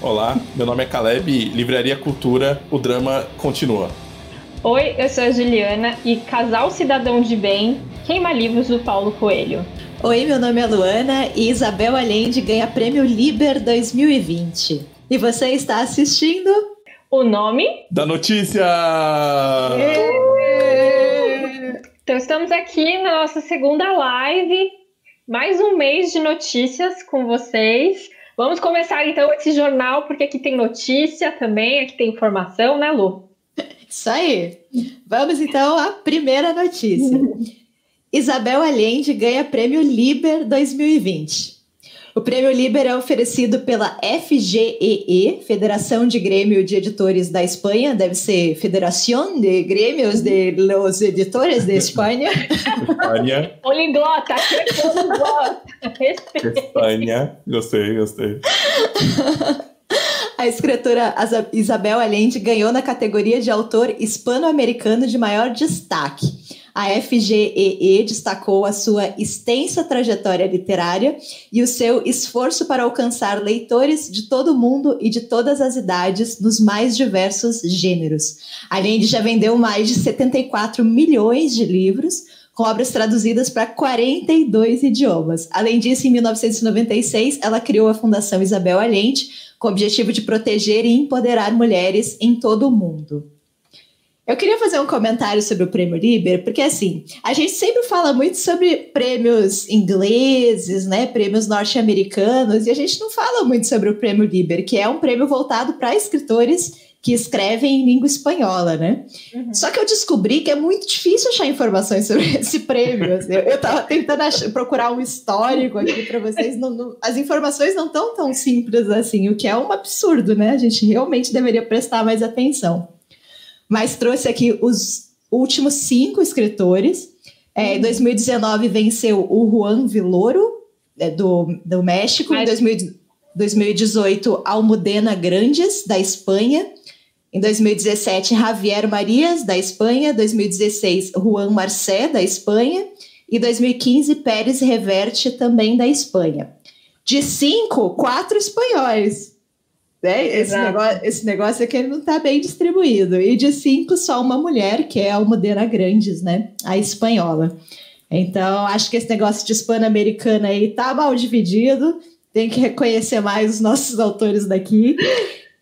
Olá, meu nome é Caleb, Livraria Cultura, o drama continua. Oi, eu sou a Juliana e Casal Cidadão de Bem queima livros do Paulo Coelho. Oi, meu nome é Luana e Isabel Allende ganha prêmio Liber 2020. E você está assistindo? O nome? Da notícia! Então estamos aqui na nossa segunda live, mais um mês de notícias com vocês. Vamos começar então esse jornal, porque aqui tem notícia também, aqui tem informação, né, Lu? Isso aí. Vamos então à primeira notícia. Isabel Allende ganha prêmio Liber 2020. O prêmio Liber é oferecido pela FGEE, Federação de Grêmio de Editores da Espanha, deve ser Federación de Grêmios de los Editores de Espanha. Espanha. Poliglota, poliglota. Espanha. Gostei, gostei. A escritora Isabel Allende ganhou na categoria de autor hispano-americano de maior destaque. A FGEE destacou a sua extensa trajetória literária e o seu esforço para alcançar leitores de todo o mundo e de todas as idades nos mais diversos gêneros. Allende já vendeu mais de 74 milhões de livros, com obras traduzidas para 42 idiomas. Além disso, em 1996, ela criou a Fundação Isabel Allende, com o objetivo de proteger e empoderar mulheres em todo o mundo. Eu queria fazer um comentário sobre o Prêmio Liber, porque assim, a gente sempre fala muito sobre prêmios ingleses, né, prêmios norte-americanos, e a gente não fala muito sobre o Prêmio Liber, que é um prêmio voltado para escritores que escrevem em língua espanhola, né? Uhum. Só que eu descobri que é muito difícil achar informações sobre esse prêmio. Assim, eu estava tentando achar, procurar um histórico aqui para vocês. Não, não, as informações não estão tão simples assim, o que é um absurdo, né? A gente realmente deveria prestar mais atenção. Mas trouxe aqui os últimos cinco escritores. É, em 2019 uhum. venceu o Juan Villoro, é, do, do México. Em 2018, Almudena Grandes, da Espanha. Em 2017, Javier Marias, da Espanha. 2016, Juan Marcé, da Espanha. E 2015, Pérez Reverte, também da Espanha. De cinco, quatro espanhóis. Né? Esse, negócio, esse negócio aqui não está bem distribuído. E de cinco, só uma mulher, que é a Almudena Grandes, né? A espanhola. Então, acho que esse negócio de hispano-americana aí tá mal dividido. Tem que reconhecer mais os nossos autores daqui.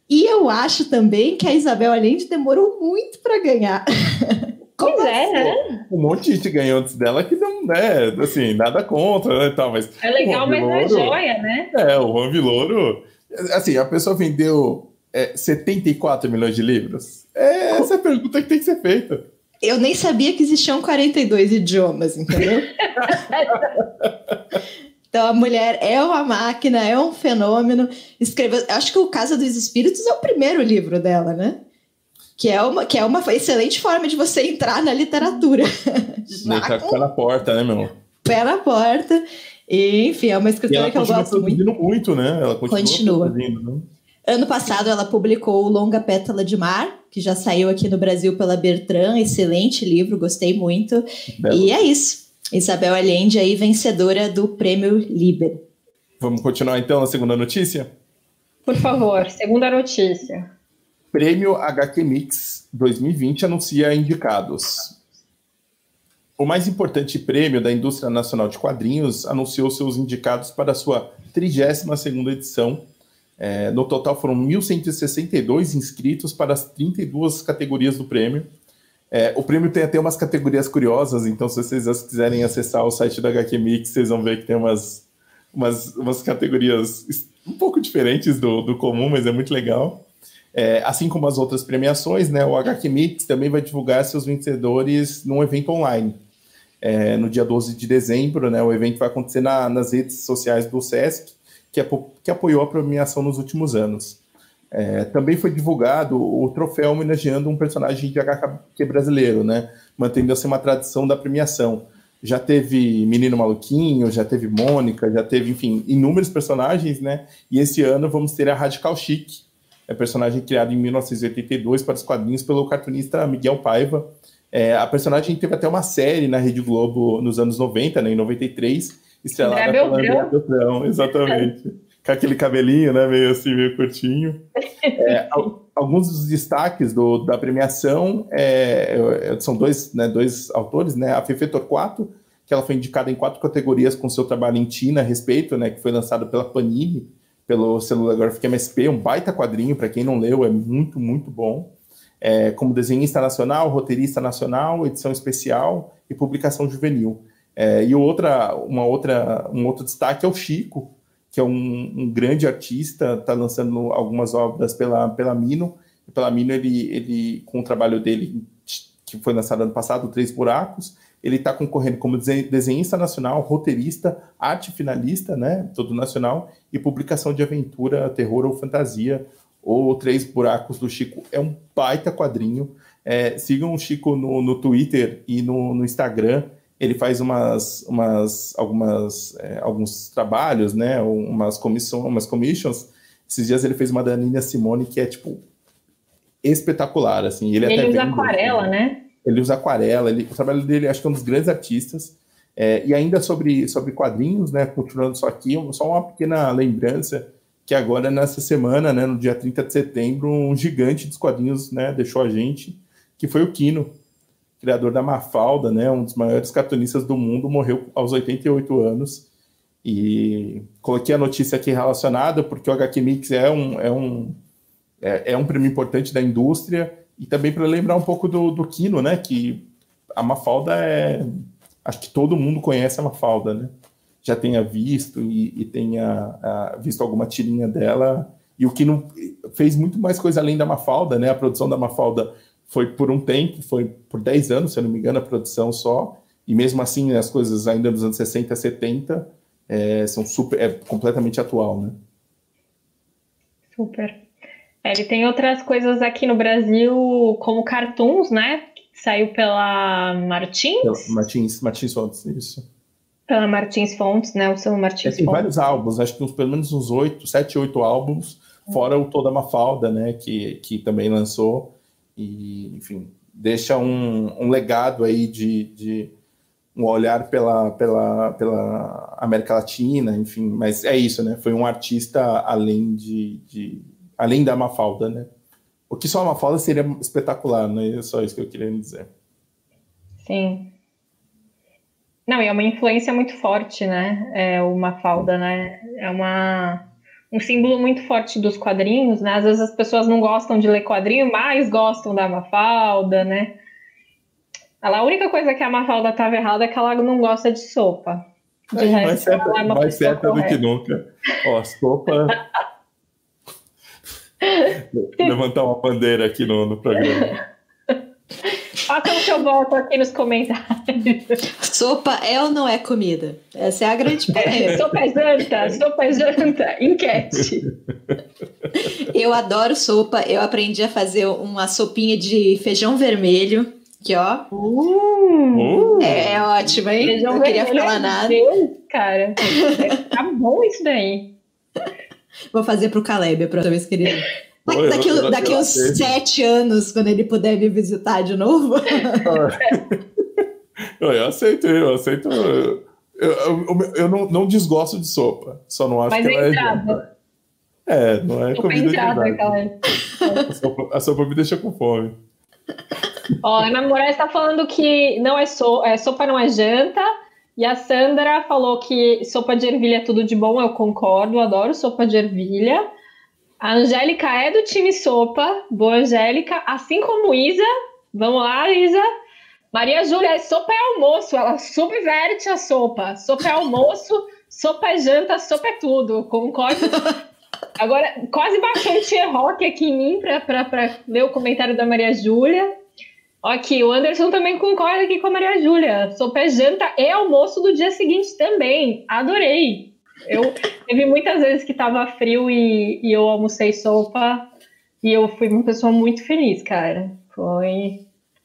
E eu acho também que a Isabel Allende demorou muito para ganhar. Como pois é, assim? né? Um monte de gente ganhou antes dela que não, né, assim, nada contra, né, tal, mas... É legal, mas não é joia, né? É, o Juan Vilouro, assim, a pessoa vendeu é, 74 milhões de livros? É essa é a pergunta que tem que ser feita. Eu nem sabia que existiam 42 idiomas, entendeu? Então a mulher é uma máquina, é um fenômeno. Escreveu, acho que o Casa dos Espíritos é o primeiro livro dela, né? Que é uma, que é uma excelente forma de você entrar na literatura. Já com... pé na porta, né, meu? Pé na porta. E, enfim, é uma escritora que eu gosto muito. muito, né? Ela continua. continua. Né? Ano passado ela publicou o Longa Pétala de Mar, que já saiu aqui no Brasil pela Bertrand, excelente livro, gostei muito. Belo. E é isso. Isabel Allende aí vencedora do Prêmio Liber. Vamos continuar então na segunda notícia? Por favor, segunda notícia. Prêmio HQ Mix 2020 anuncia indicados. O mais importante prêmio da indústria nacional de quadrinhos anunciou seus indicados para a sua 32ª edição. É, no total foram 1.162 inscritos para as 32 categorias do prêmio, é, o prêmio tem até umas categorias curiosas, então se vocês quiserem acessar o site da HQ Mix, vocês vão ver que tem umas, umas, umas categorias um pouco diferentes do, do comum, mas é muito legal. É, assim como as outras premiações, né, o HQ Mix também vai divulgar seus vencedores num evento online. É, no dia 12 de dezembro, né, o evento vai acontecer na, nas redes sociais do SESC, que, que apoiou a premiação nos últimos anos. É, também foi divulgado o troféu homenageando um personagem de HQ brasileiro, né? Mantendo assim uma tradição da premiação. Já teve Menino Maluquinho, já teve Mônica, já teve, enfim, inúmeros personagens, né? E esse ano vamos ter a Radical Chic, é personagem criado em 1982 para os quadrinhos pelo cartunista Miguel Paiva. É, a personagem teve até uma série na Rede Globo nos anos 90, né, em 93, estrelada pela André Beltrão, exatamente. com aquele cabelinho, né? Meio assim, meio curtinho. É, alguns dos destaques do, da premiação é, é, são dois, né, dois autores, né? A Fefe Torquato, que ela foi indicada em quatro categorias com seu trabalho em Tina a respeito, né? Que foi lançado pela Panini, pelo celular Graphic MSP, um baita quadrinho, para quem não leu, é muito, muito bom. É, como desenhista nacional, roteirista nacional, edição especial e publicação juvenil. É, e outra, uma outra, um outro destaque é o Chico, que é um, um grande artista, está lançando algumas obras pela, pela Mino. E pela Mino, ele, ele, com o trabalho dele, que foi lançado ano passado, Três Buracos, ele está concorrendo como desenhista nacional, roteirista, arte finalista, né, todo nacional, e publicação de aventura, terror ou fantasia, ou Três Buracos do Chico. É um baita quadrinho. É, sigam o Chico no, no Twitter e no, no Instagram ele faz umas, umas algumas, é, alguns trabalhos, né, umas comissões, umas commissions. Esses dias ele fez uma da Nina Simone que é tipo espetacular, assim. Ele, ele usa aquarela, né? Ele usa aquarela. Ele, o trabalho dele, acho que é um dos grandes artistas. É, e ainda sobre, sobre quadrinhos, né, continuando só aqui, só uma pequena lembrança que agora nessa semana, né, no dia 30 de setembro, um gigante dos quadrinhos, né, deixou a gente, que foi o Kino criador da Mafalda, né, um dos maiores cartunistas do mundo, morreu aos 88 anos. E coloquei a notícia aqui relacionada, porque o HQ Mix é um, é um, é, é um prêmio importante da indústria, e também para lembrar um pouco do, do Kino, né, que a Mafalda é. Acho que todo mundo conhece a Mafalda, né? Já tenha visto e, e tenha a, visto alguma tirinha dela. E o Kino fez muito mais coisa além da Mafalda, né? A produção da Mafalda foi por um tempo, foi por 10 anos, se eu não me engano, a produção só, e mesmo assim as coisas ainda dos anos 60, 70 é, são super, é completamente atual, né? Super. É, ele tem outras coisas aqui no Brasil, como cartoons, né? Saiu pela Martins. Pela Martins, Martins Fontes, isso. Pela Martins Fontes, né? O seu Martins é, tem Fontes. vários álbuns, acho que uns, pelo menos uns oito, sete, oito álbuns, fora o Toda Mafalda, né? Que, que também lançou e, enfim, deixa um, um legado aí de, de, um olhar pela, pela, pela América Latina, enfim, mas é isso, né? Foi um artista além de, de além da Mafalda, né? O que só a Mafalda seria espetacular, não é só isso que eu queria dizer. Sim. Não, e é uma influência muito forte, né? É o Mafalda, né? É uma um símbolo muito forte dos quadrinhos, né? Às vezes as pessoas não gostam de ler quadrinho, mas gostam da Mafalda, né? Ela, a única coisa que a Mafalda estava errada é que ela não gosta de sopa. De é, mais certa, é mais certa do que nunca. Ó, sopa. Levantar uma bandeira aqui no, no programa. Voto aqui nos comentários. Sopa é ou não é comida? Essa é a grande pergunta. sopa é janta, sopa é janta, enquete. Eu adoro sopa, eu aprendi a fazer uma sopinha de feijão vermelho, que ó. Uh, é, é ótimo, hein? Feijão não queria falar é nada. Deus, cara. Tá bom isso daí. Vou fazer pro Caleb a próxima vez que ele daqui, eu, daqui uns sete anos, quando ele puder me visitar de novo. eu, eu aceito, eu aceito. Eu, eu, eu não, não, desgosto de sopa, só não acho Mas que ela é entrada. é. É, não é sopa comida entrada, de a, sopa, a sopa me deixa com fome. Ó, a Ana Moraes está falando que não é, so, é sopa não é janta. E a Sandra falou que sopa de ervilha é tudo de bom, eu concordo, adoro sopa de ervilha. A Angélica é do time Sopa. Boa, Angélica. Assim como Isa. Vamos lá, Isa. Maria Júlia, sopa é almoço. Ela subverte a sopa. Sopa é almoço, sopa é janta, sopa é tudo. Concordo. Agora, quase baixou um tier rock aqui em mim para ler o comentário da Maria Júlia. Aqui, o Anderson também concorda aqui com a Maria Júlia. Sopa é janta e almoço do dia seguinte também. Adorei. Eu teve muitas vezes que tava frio e, e eu almocei sopa e eu fui uma pessoa muito feliz, cara. Foi.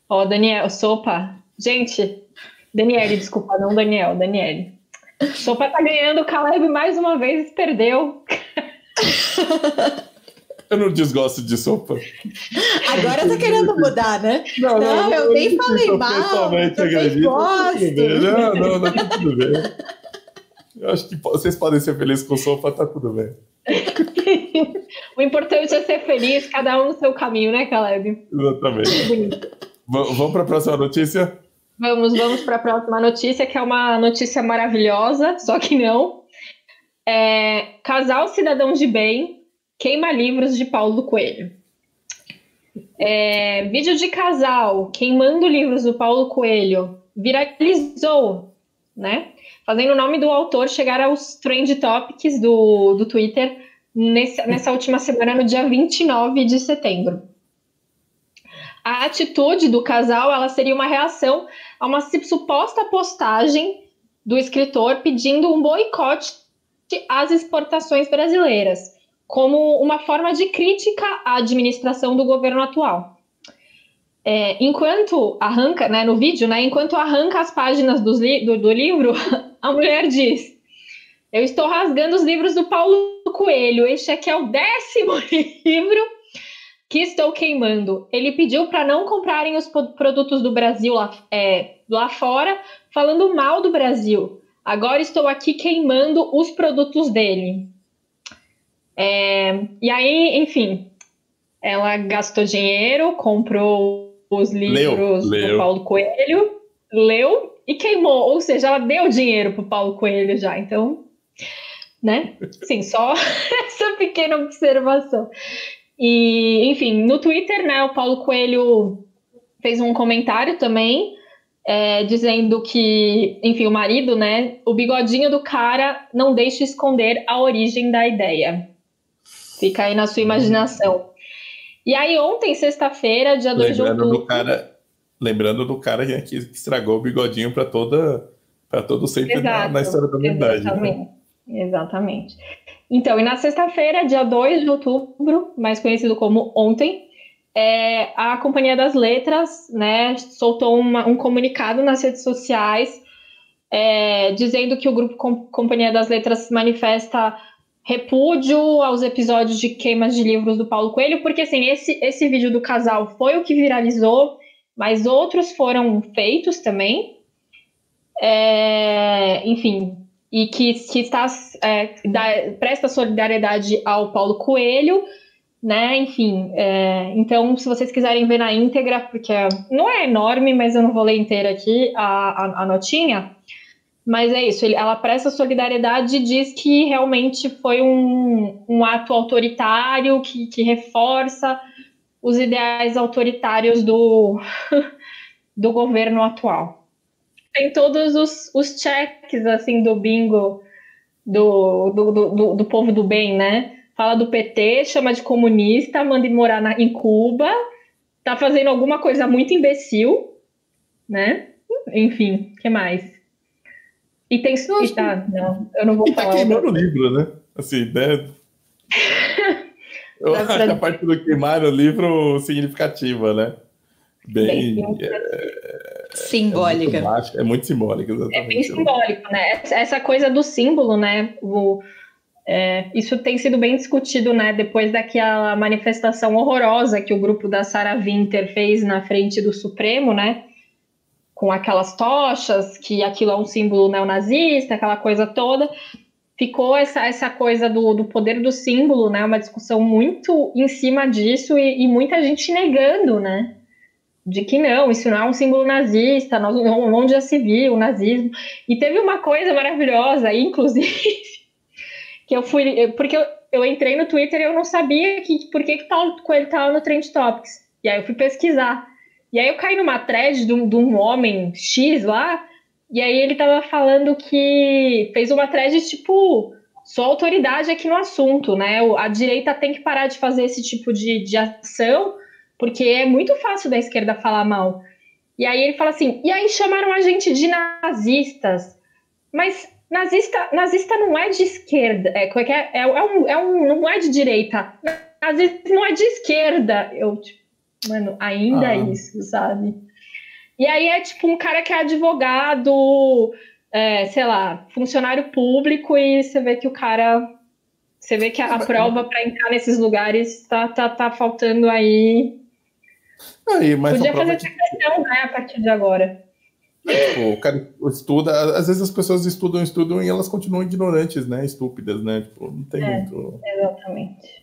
Ó, Daniel, sopa. Gente, Daniele, desculpa, não Daniel, Daniele. Sopa tá ganhando, o Caleb mais uma vez perdeu. Eu não desgosto de sopa. Agora tá querendo mudar, né? Não, não, não eu nem falei mal. Eu também gosto. Não, não, não, tá tudo bem. Eu acho que vocês podem ser felizes com sopa, tá tudo bem. o importante é ser feliz, cada um no seu caminho, né, Caleb? Exatamente. vamos para a próxima notícia? Vamos, vamos para a próxima notícia, que é uma notícia maravilhosa, só que não. É, casal cidadão de bem queima livros de Paulo Coelho. É, vídeo de casal queimando livros do Paulo Coelho viralizou, né? Fazendo o nome do autor chegar aos trend topics do, do Twitter nesse, nessa última semana, no dia 29 de setembro. A atitude do casal ela seria uma reação a uma suposta postagem do escritor pedindo um boicote às exportações brasileiras, como uma forma de crítica à administração do governo atual. É, enquanto arranca, né, no vídeo, né, enquanto arranca as páginas li do, do livro, a mulher diz: Eu estou rasgando os livros do Paulo Coelho. Este aqui é o décimo livro que estou queimando. Ele pediu para não comprarem os produtos do Brasil lá, é, lá fora, falando mal do Brasil. Agora estou aqui queimando os produtos dele. É, e aí, enfim, ela gastou dinheiro, comprou os livros leu, do Paulo Coelho, leu e queimou. Ou seja, ela deu dinheiro para o Paulo Coelho já. Então, né? Sim, só essa pequena observação. E, enfim, no Twitter, né, o Paulo Coelho fez um comentário também, é, dizendo que, enfim, o marido, né, o bigodinho do cara não deixa esconder a origem da ideia. Fica aí na sua imaginação. E aí, ontem, sexta-feira, dia 2 de outubro. Do cara, lembrando do cara que estragou o bigodinho para toda para todo sempre na, na, história da humanidade. Né? Exatamente. Né? Exatamente. Então, e na sexta-feira, dia 2 de outubro, mais conhecido como ontem, é, a Companhia das Letras né, soltou uma, um comunicado nas redes sociais é, dizendo que o grupo Com Companhia das Letras manifesta repúdio aos episódios de queimas de livros do Paulo Coelho, porque assim, esse, esse vídeo do casal foi o que viralizou, mas outros foram feitos também. É, enfim, e que, que está é, da, presta solidariedade ao Paulo Coelho, né? Enfim, é, então se vocês quiserem ver na íntegra, porque não é enorme, mas eu não vou ler inteira aqui a, a, a notinha. Mas é isso, ela presta solidariedade e diz que realmente foi um, um ato autoritário que, que reforça os ideais autoritários do, do governo atual. Tem todos os, os checks assim do bingo do, do, do, do povo do bem, né? Fala do PT, chama de comunista, manda ir morar na, em Cuba, tá fazendo alguma coisa muito imbecil, né? Enfim, que mais? E tem. Eu e tá, não, eu não vou e tá falar. Tá queimando o livro, né? Assim, né? eu acho a parte do queimar o livro significativa, né? Bem. bem é, simbólica. É muito, é muito simbólica, exatamente. É bem simbólico, né? Essa coisa do símbolo, né? O, é, isso tem sido bem discutido, né? Depois daquela manifestação horrorosa que o grupo da Sarah Winter fez na frente do Supremo, né? Com aquelas tochas, que aquilo é um símbolo neonazista, aquela coisa toda. Ficou essa, essa coisa do, do poder do símbolo, né? Uma discussão muito em cima disso e, e muita gente negando, né? de que não, isso não é um símbolo nazista, nós, onde já se viu o nazismo. E teve uma coisa maravilhosa, inclusive, que eu fui, porque eu, eu entrei no Twitter e eu não sabia que, por que, que Paulo Coelho estava no Trend Topics. E aí eu fui pesquisar. E aí eu caí numa thread de um, de um homem X lá, e aí ele tava falando que fez uma thread tipo, sou autoridade aqui no assunto, né? A direita tem que parar de fazer esse tipo de, de ação, porque é muito fácil da esquerda falar mal. E aí ele fala assim, e aí chamaram a gente de nazistas. Mas nazista, nazista não é de esquerda, é, é, é, é, é, um, é um, não é de direita. Nazista não é de esquerda. Eu, tipo, Mano, ainda ah. isso, sabe? E aí é tipo um cara que é advogado, é, sei lá, funcionário público, e você vê que o cara. Você vê que a, a prova para entrar nesses lugares tá, tá, tá faltando aí. aí mas Podia fazer essa questão, né, a partir de agora. Tipo, o cara estuda, às vezes as pessoas estudam, estudam e elas continuam ignorantes, né? Estúpidas, né? Tipo, não tem é, muito. Exatamente.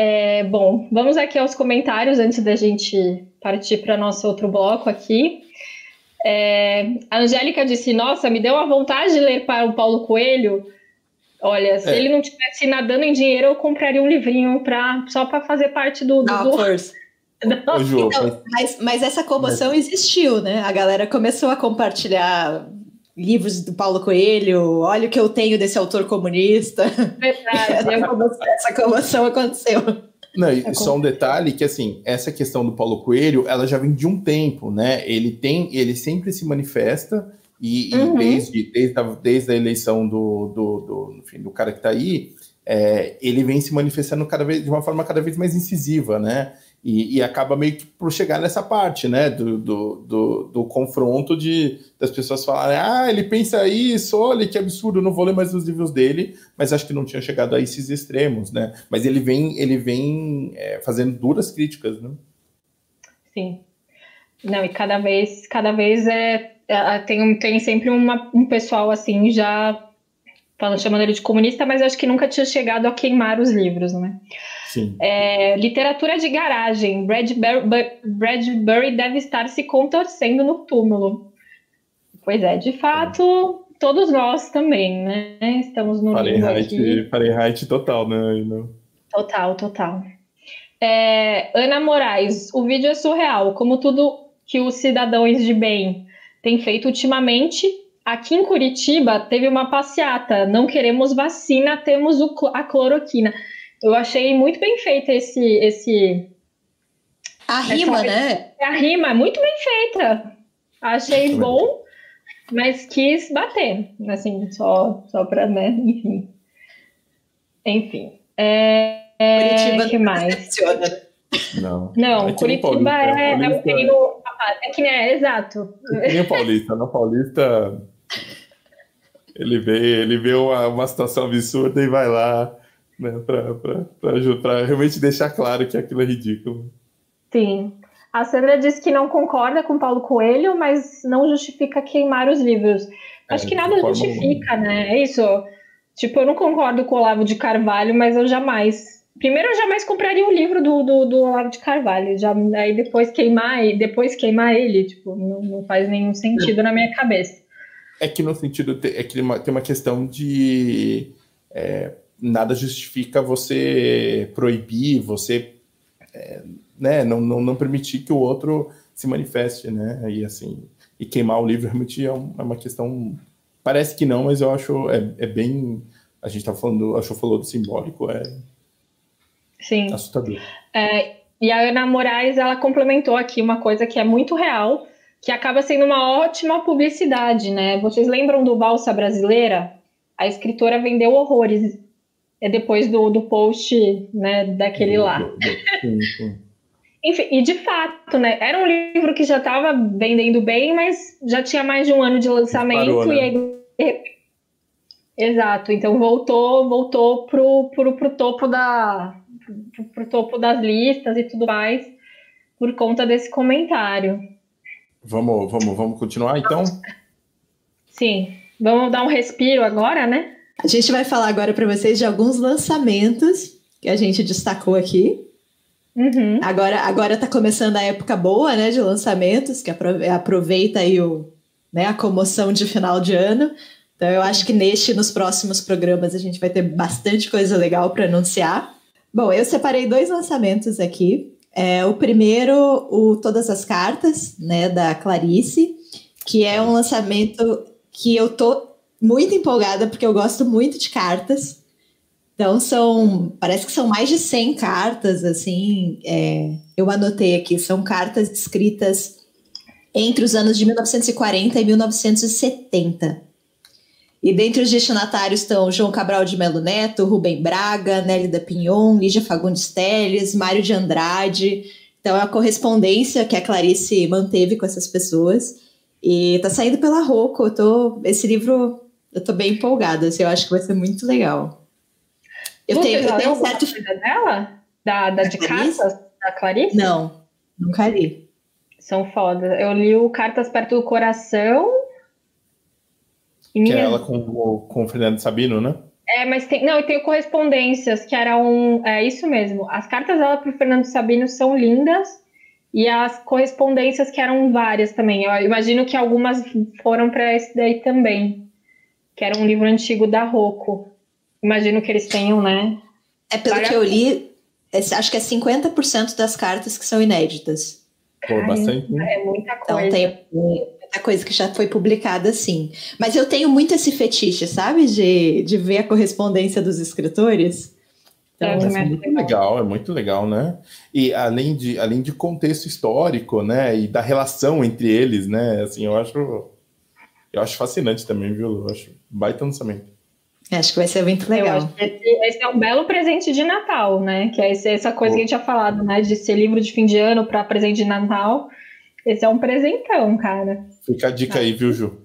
É, bom, vamos aqui aos comentários antes da gente partir para nosso outro bloco aqui. É, a Angélica disse: Nossa, me deu a vontade de ler para o Paulo Coelho. Olha, se é. ele não tivesse nadando em dinheiro, eu compraria um livrinho pra, só para fazer parte do. do, do... Não, Ju, então, mas, mas essa comoção mas... existiu, né? A galera começou a compartilhar livros do Paulo Coelho, olha o que eu tenho desse autor comunista. Verdade, essa comoção aconteceu. Não, e é só um detalhe que assim, essa questão do Paulo Coelho, ela já vem de um tempo, né? Ele tem, ele sempre se manifesta e, uhum. e desde, desde, a, desde a eleição do, do, do, enfim, do cara que está aí, é, ele vem se manifestando cada vez de uma forma cada vez mais incisiva, né? E, e, acaba meio que por chegar nessa parte, né, do, do, do, do, confronto de das pessoas falarem, ah, ele pensa isso, olha que absurdo, não vou ler mais os livros dele, mas acho que não tinha chegado a esses extremos, né? Mas ele vem, ele vem é, fazendo duras críticas, né? Sim. Não, e cada vez, cada vez é, é tem, tem sempre uma, um pessoal assim já falando, chamando ele de comunista, mas acho que nunca tinha chegado a queimar os livros, né? É, literatura de garagem. Bradbury, Bradbury deve estar se contorcendo no túmulo. Pois é, de fato, todos nós também, né? Estamos no Fahrenheit, aqui. Fahrenheit total, né? Total, total. É, Ana Moraes, o vídeo é surreal, como tudo que os cidadãos de bem têm feito ultimamente. Aqui em Curitiba teve uma passeata. Não queremos vacina, temos a cloroquina. Eu achei muito bem feito esse. esse a rima, né? A rima, muito bem feita. Achei bom, mas quis bater, assim, só, só pra, né, enfim. Enfim. É, é, Curitiba que mais? Não. Não, Curitiba é, é, o reino. É que nem é, exato. É nem o Paulista. No Paulista, ele vê, ele vê uma, uma situação absurda e vai lá né, para realmente deixar claro que aquilo é ridículo. Sim. A Sandra disse que não concorda com Paulo Coelho, mas não justifica queimar os livros. Acho é, que nada justifica, né? É isso. Tipo, eu não concordo com o Olavo de Carvalho, mas eu jamais. Primeiro, eu jamais compraria o um livro do, do, do, Olavo de Carvalho. Já, aí depois queimar, depois queimar ele, tipo, não, não faz nenhum sentido é. na minha cabeça. É que no sentido. É que tem uma questão de. É, nada justifica você proibir, você é, né, não, não, não, permitir que o outro se manifeste, né? E assim, e queimar o livro realmente é, um, é uma questão. Parece que não, mas eu acho é, é bem. A gente tá falando, acho que falou do simbólico, é Sim. assustador. É, e a Ana Moraes ela complementou aqui uma coisa que é muito real, que acaba sendo uma ótima publicidade, né? Vocês lembram do Valsa Brasileira? A escritora vendeu horrores é depois do, do post, né, daquele lá. Sim. Enfim, e de fato, né, era um livro que já estava vendendo bem, mas já tinha mais de um ano de lançamento Parou, né? e aí Exato, então voltou, voltou pro, pro, pro topo da pro, pro topo das listas e tudo mais por conta desse comentário. Vamos, vamos, vamos continuar então? Sim. Vamos dar um respiro agora, né? A gente vai falar agora para vocês de alguns lançamentos que a gente destacou aqui. Uhum. Agora, agora tá começando a época boa, né, de lançamentos, que aproveita aí o, né, a comoção de final de ano. Então eu acho que neste, nos próximos programas, a gente vai ter bastante coisa legal para anunciar. Bom, eu separei dois lançamentos aqui. É, o primeiro, o Todas as Cartas, né, da Clarice, que é um lançamento que eu tô muito empolgada porque eu gosto muito de cartas. Então são, parece que são mais de 100 cartas, assim, é, eu anotei aqui, são cartas escritas entre os anos de 1940 e 1970. E dentre os destinatários estão João Cabral de Melo Neto, Rubem Braga, Nélida Pinhon, Lígia Fagundes Teles, Mário de Andrade. Então é a correspondência que a Clarice manteve com essas pessoas. E tá saindo pela Rocco. Eu tô, esse livro eu tô bem empolgada, assim, eu acho que vai ser muito legal. Eu Você tenho, eu tenho um certo. dela? Da, da de cartas? Da Clarice? Não, nunca li. São foda. Eu li o Cartas Perto do Coração. Que minha... é ela com, com o Fernando Sabino, né? É, mas tem. Não, e tem correspondências, que era um. É isso mesmo. As cartas dela para o Fernando Sabino são lindas. E as correspondências que eram várias também. Eu imagino que algumas foram para esse daí também. Que era um livro antigo da Rocco. Imagino que eles tenham, né? É pelo que eu li, acho que é 50% das cartas que são inéditas. Pô, bastante. É muita então, coisa. Então tem muita coisa que já foi publicada, sim. Mas eu tenho muito esse fetiche, sabe? De, de ver a correspondência dos escritores. Então, é, é muito legal, é muito legal, né? E além de, além de contexto histórico, né? E da relação entre eles, né? Assim, eu acho, eu acho fascinante também, viu? Eu acho baita lançamento. Acho que vai ser muito legal. Esse, é um belo presente de Natal, né? Que é essa coisa que a gente tinha falado, né? De ser livro de fim de ano para presente de Natal. Esse é um presentão, cara. Fica a dica aí, viu, Ju?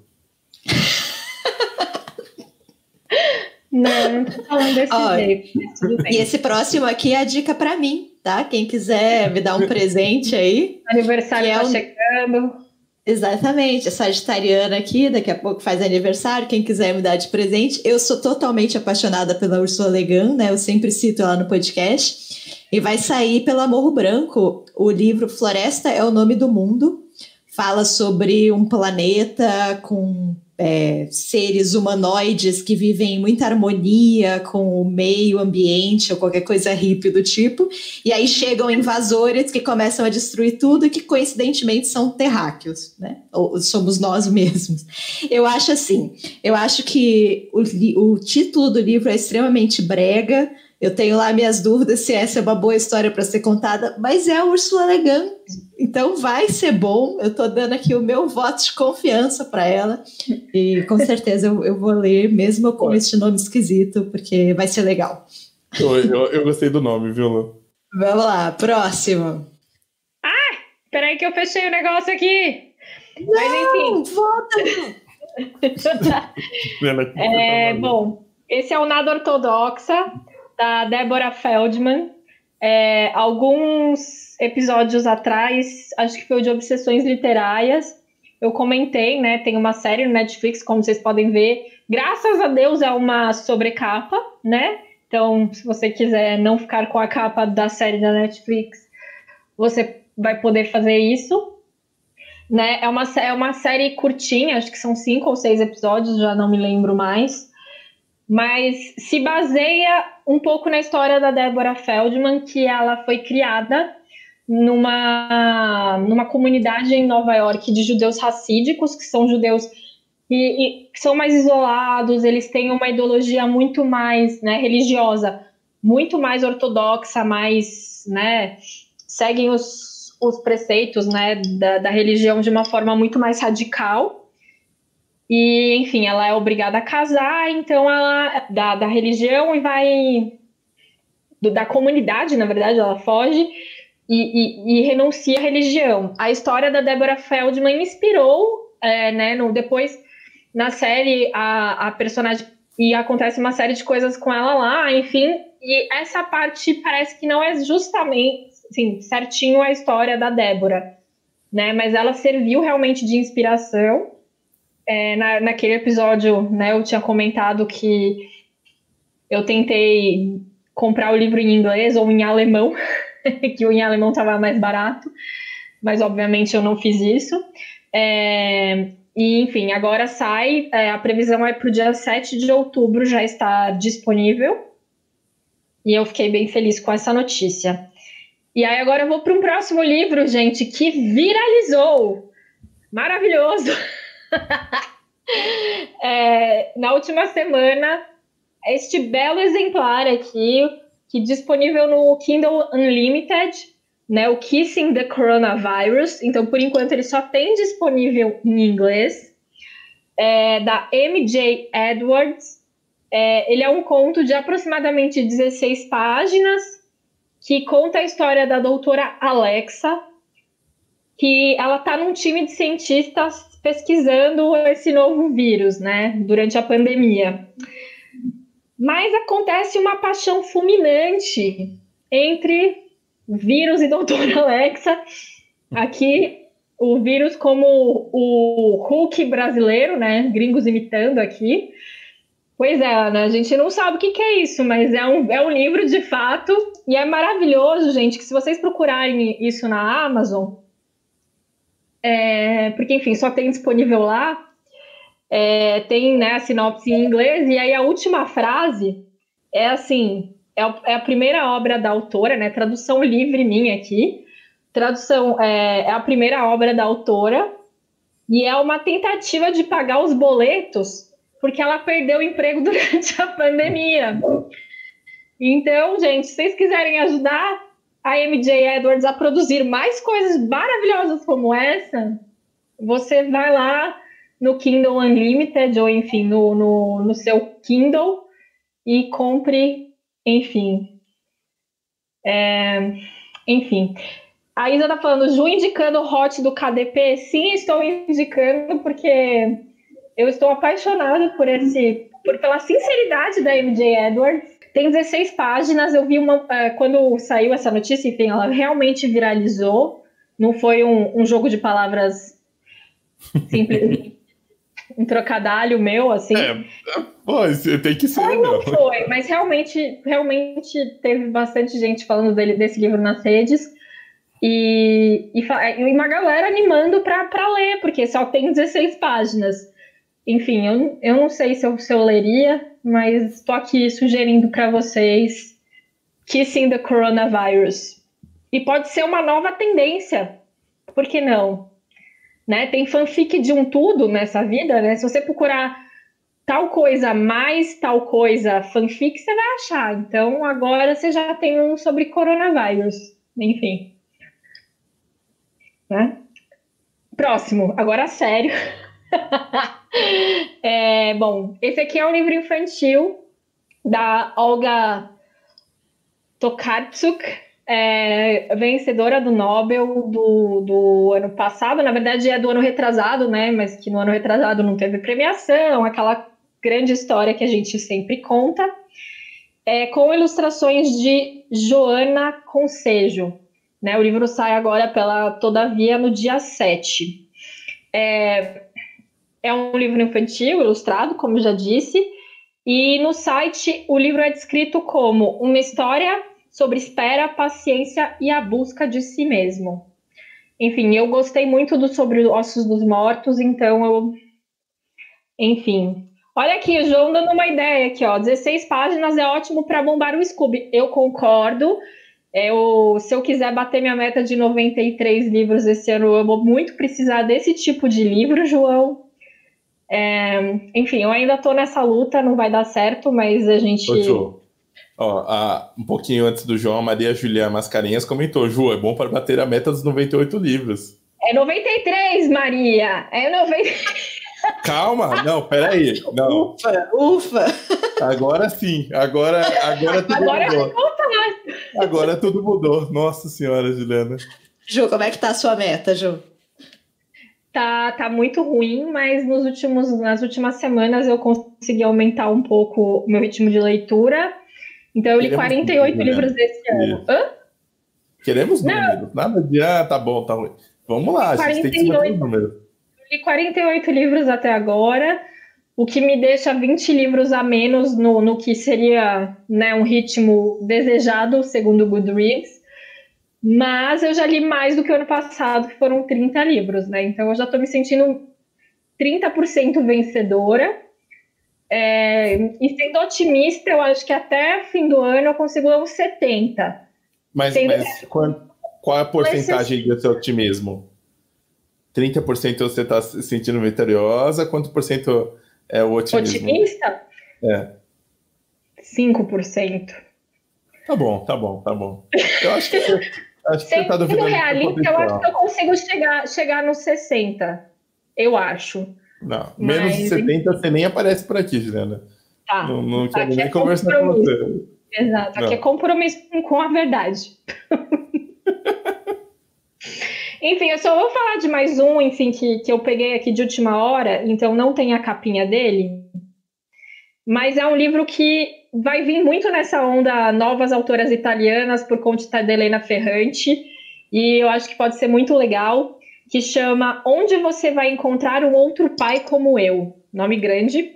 Não, não tô falando desse Ó, jeito. E esse próximo aqui é a dica para mim, tá? Quem quiser me dar um presente aí. Aniversário tá é um... chegando. Exatamente, a sagitariana aqui, daqui a pouco faz aniversário, quem quiser me dar de presente. Eu sou totalmente apaixonada pela Ursula Le Guin, né? Eu sempre cito ela no podcast. E vai sair pela Morro Branco o livro Floresta é o Nome do Mundo. Fala sobre um planeta com é, seres humanoides que vivem em muita harmonia com o meio ambiente ou qualquer coisa hippie do tipo, e aí chegam invasores que começam a destruir tudo e que coincidentemente são terráqueos, né? Ou somos nós mesmos. Eu acho assim, eu acho que o, o título do livro é extremamente brega, eu tenho lá minhas dúvidas se essa é uma boa história para ser contada, mas é a Ursula Le Guin, então vai ser bom. Eu estou dando aqui o meu voto de confiança para ela e com certeza eu, eu, vou ler, mesmo com este nome esquisito, porque vai ser legal. Eu, eu, eu gostei do nome, viu, Lu? Vamos lá, próximo. Ah, peraí que eu fechei o negócio aqui. Não, mas enfim. Volta! é, bom, esse é o Nada Ortodoxa da Débora Feldman. É, alguns episódios atrás, acho que foi o de Obsessões Literárias, eu comentei, né? Tem uma série no Netflix, como vocês podem ver. Graças a Deus é uma sobrecapa, né? Então, se você quiser não ficar com a capa da série da Netflix, você vai poder fazer isso. Né? É, uma, é uma série curtinha, acho que são cinco ou seis episódios, já não me lembro mais mas se baseia um pouco na história da Débora Feldman, que ela foi criada numa, numa comunidade em Nova York de judeus racídicos, que são judeus que, que são mais isolados, eles têm uma ideologia muito mais né, religiosa, muito mais ortodoxa, mais, né, seguem os, os preceitos né, da, da religião de uma forma muito mais radical. E, enfim, ela é obrigada a casar, então ela da, da religião e vai. Do, da comunidade, na verdade, ela foge e, e, e, renuncia à religião. A história da Deborah Feldman inspirou, é, né, no, depois na série, a, a personagem. E acontece uma série de coisas com ela lá, enfim. E essa parte parece que não é justamente, assim, certinho a história da Débora, né? Mas ela serviu realmente de inspiração é, na, naquele episódio, né, eu tinha comentado que eu tentei comprar o livro em inglês ou em alemão, que o em alemão estava mais barato, mas obviamente eu não fiz isso. É, e, enfim, agora sai, é, a previsão é para o dia 7 de outubro já está disponível. E eu fiquei bem feliz com essa notícia. E aí agora eu vou para um próximo livro, gente, que viralizou. Maravilhoso! é, na última semana, este belo exemplar aqui, que disponível no Kindle Unlimited, né, o Kissing the Coronavirus. Então, por enquanto, ele só tem disponível em inglês, é, da MJ Edwards. É, ele é um conto de aproximadamente 16 páginas que conta a história da doutora Alexa, que ela está num time de cientistas pesquisando esse novo vírus, né, durante a pandemia. Mas acontece uma paixão fulminante entre vírus e doutora Alexa. Aqui, o vírus como o Hulk brasileiro, né? Gringos imitando aqui. Pois é, Ana, a gente não sabe o que, que, é isso, mas é um, é um livro de fato e é maravilhoso, gente, que se vocês procurarem isso na Amazon, é, porque, enfim, só tem disponível lá, é, tem né, a sinopse em inglês, e aí a última frase é assim, é, é a primeira obra da autora, né, tradução livre minha aqui, tradução é, é a primeira obra da autora, e é uma tentativa de pagar os boletos porque ela perdeu o emprego durante a pandemia. Então, gente, se vocês quiserem ajudar a MJ Edwards a produzir mais coisas maravilhosas como essa, você vai lá no Kindle Unlimited, ou enfim, no, no, no seu Kindle, e compre, enfim. É, enfim. A Isa tá falando, Ju indicando o hot do KDP. Sim, estou indicando, porque eu estou apaixonada por esse, por, pela sinceridade da MJ Edwards. Tem 16 páginas. Eu vi uma. Uh, quando saiu essa notícia, enfim, ela realmente viralizou. Não foi um, um jogo de palavras simples. um trocadilho meu, assim. É, pois, tem que ser. Foi, não foi, mas realmente, realmente teve bastante gente falando dele, desse livro nas redes. E, e, e uma galera animando para ler, porque só tem 16 páginas. Enfim, eu, eu não sei se eu, se eu leria, mas estou aqui sugerindo para vocês Kissing the Coronavirus. E pode ser uma nova tendência, por que não? Né? Tem fanfic de um tudo nessa vida, né? Se você procurar tal coisa mais tal coisa fanfic, você vai achar. Então agora você já tem um sobre coronavírus. Enfim. Né? Próximo, agora sério. é, bom, esse aqui é um livro infantil da Olga Tokarczuk, é, vencedora do Nobel do, do ano passado, na verdade é do ano retrasado, né? Mas que no ano retrasado não teve premiação, aquela grande história que a gente sempre conta, é, com ilustrações de Joana Concejo. Né, o livro sai agora pela Todavia no dia 7. É, é um livro infantil, ilustrado, como já disse, e no site o livro é descrito como uma história sobre espera, paciência e a busca de si mesmo. Enfim, eu gostei muito do Sobre Ossos dos Mortos, então eu. Enfim. Olha aqui, o João dando uma ideia aqui, ó. 16 páginas é ótimo para bombar o Scooby. Eu concordo. Eu, se eu quiser bater minha meta de 93 livros esse ano, eu vou muito precisar desse tipo de livro, João. É, enfim, eu ainda tô nessa luta, não vai dar certo, mas a gente. Ô, Ju, ó, a, um pouquinho antes do João, a Maria Julia Mascarenhas comentou: Ju, é bom para bater a meta dos 98 livros. É 93, Maria! É 93. Calma, não, peraí. Não. Ufa, ufa. Agora sim, agora, agora tudo agora mudou. Agora tudo mudou. Nossa senhora, Juliana. Ju, como é que tá a sua meta, Ju? Tá, tá muito ruim, mas nos últimos, nas últimas semanas eu consegui aumentar um pouco o meu ritmo de leitura. Então eu li Queremos 48 número, livros desse ano. Hã? Queremos números, nada de ah, tá bom, tá ruim. Vamos lá, a gente 48, tem que saber número. Eu li 48 livros até agora, o que me deixa 20 livros a menos no, no que seria né, um ritmo desejado, segundo o Goodreads. Mas eu já li mais do que o ano passado, que foram 30 livros, né? Então eu já estou me sentindo 30% vencedora. É, e sendo otimista, eu acho que até fim do ano eu consigo uns 70. Mas, sendo... mas qual, qual, é a porcentagem do seu otimismo? 30% você está se sentindo vitoriosa? Quanto por cento é o otimismo? Otimista? É. 5%. Tá bom, tá bom, tá bom. Eu acho que Acho que Sendo tá realista, eu acho que eu consigo chegar, chegar nos 60. Eu acho. Não, menos Mas... de 70 você nem aparece por aqui, Juliana. Tá. Não, não quero nem é conversar com você. Exato, aqui é compromisso com a verdade. enfim, eu só vou falar de mais um, enfim, que, que eu peguei aqui de última hora, então não tem a capinha dele. Mas é um livro que vai vir muito nessa onda novas autoras italianas por conta da Helena Ferrante, e eu acho que pode ser muito legal. que chama Onde Você Vai Encontrar um Outro Pai Como Eu. Nome grande.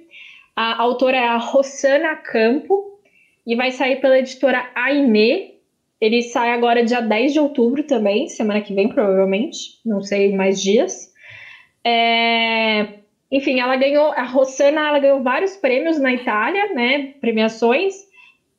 A autora é a Rossana Campo e vai sair pela editora Aine. Ele sai agora dia 10 de outubro também, semana que vem, provavelmente. Não sei mais dias. É... Enfim, ela ganhou, a Rossana ela ganhou vários prêmios na Itália, né? Premiações.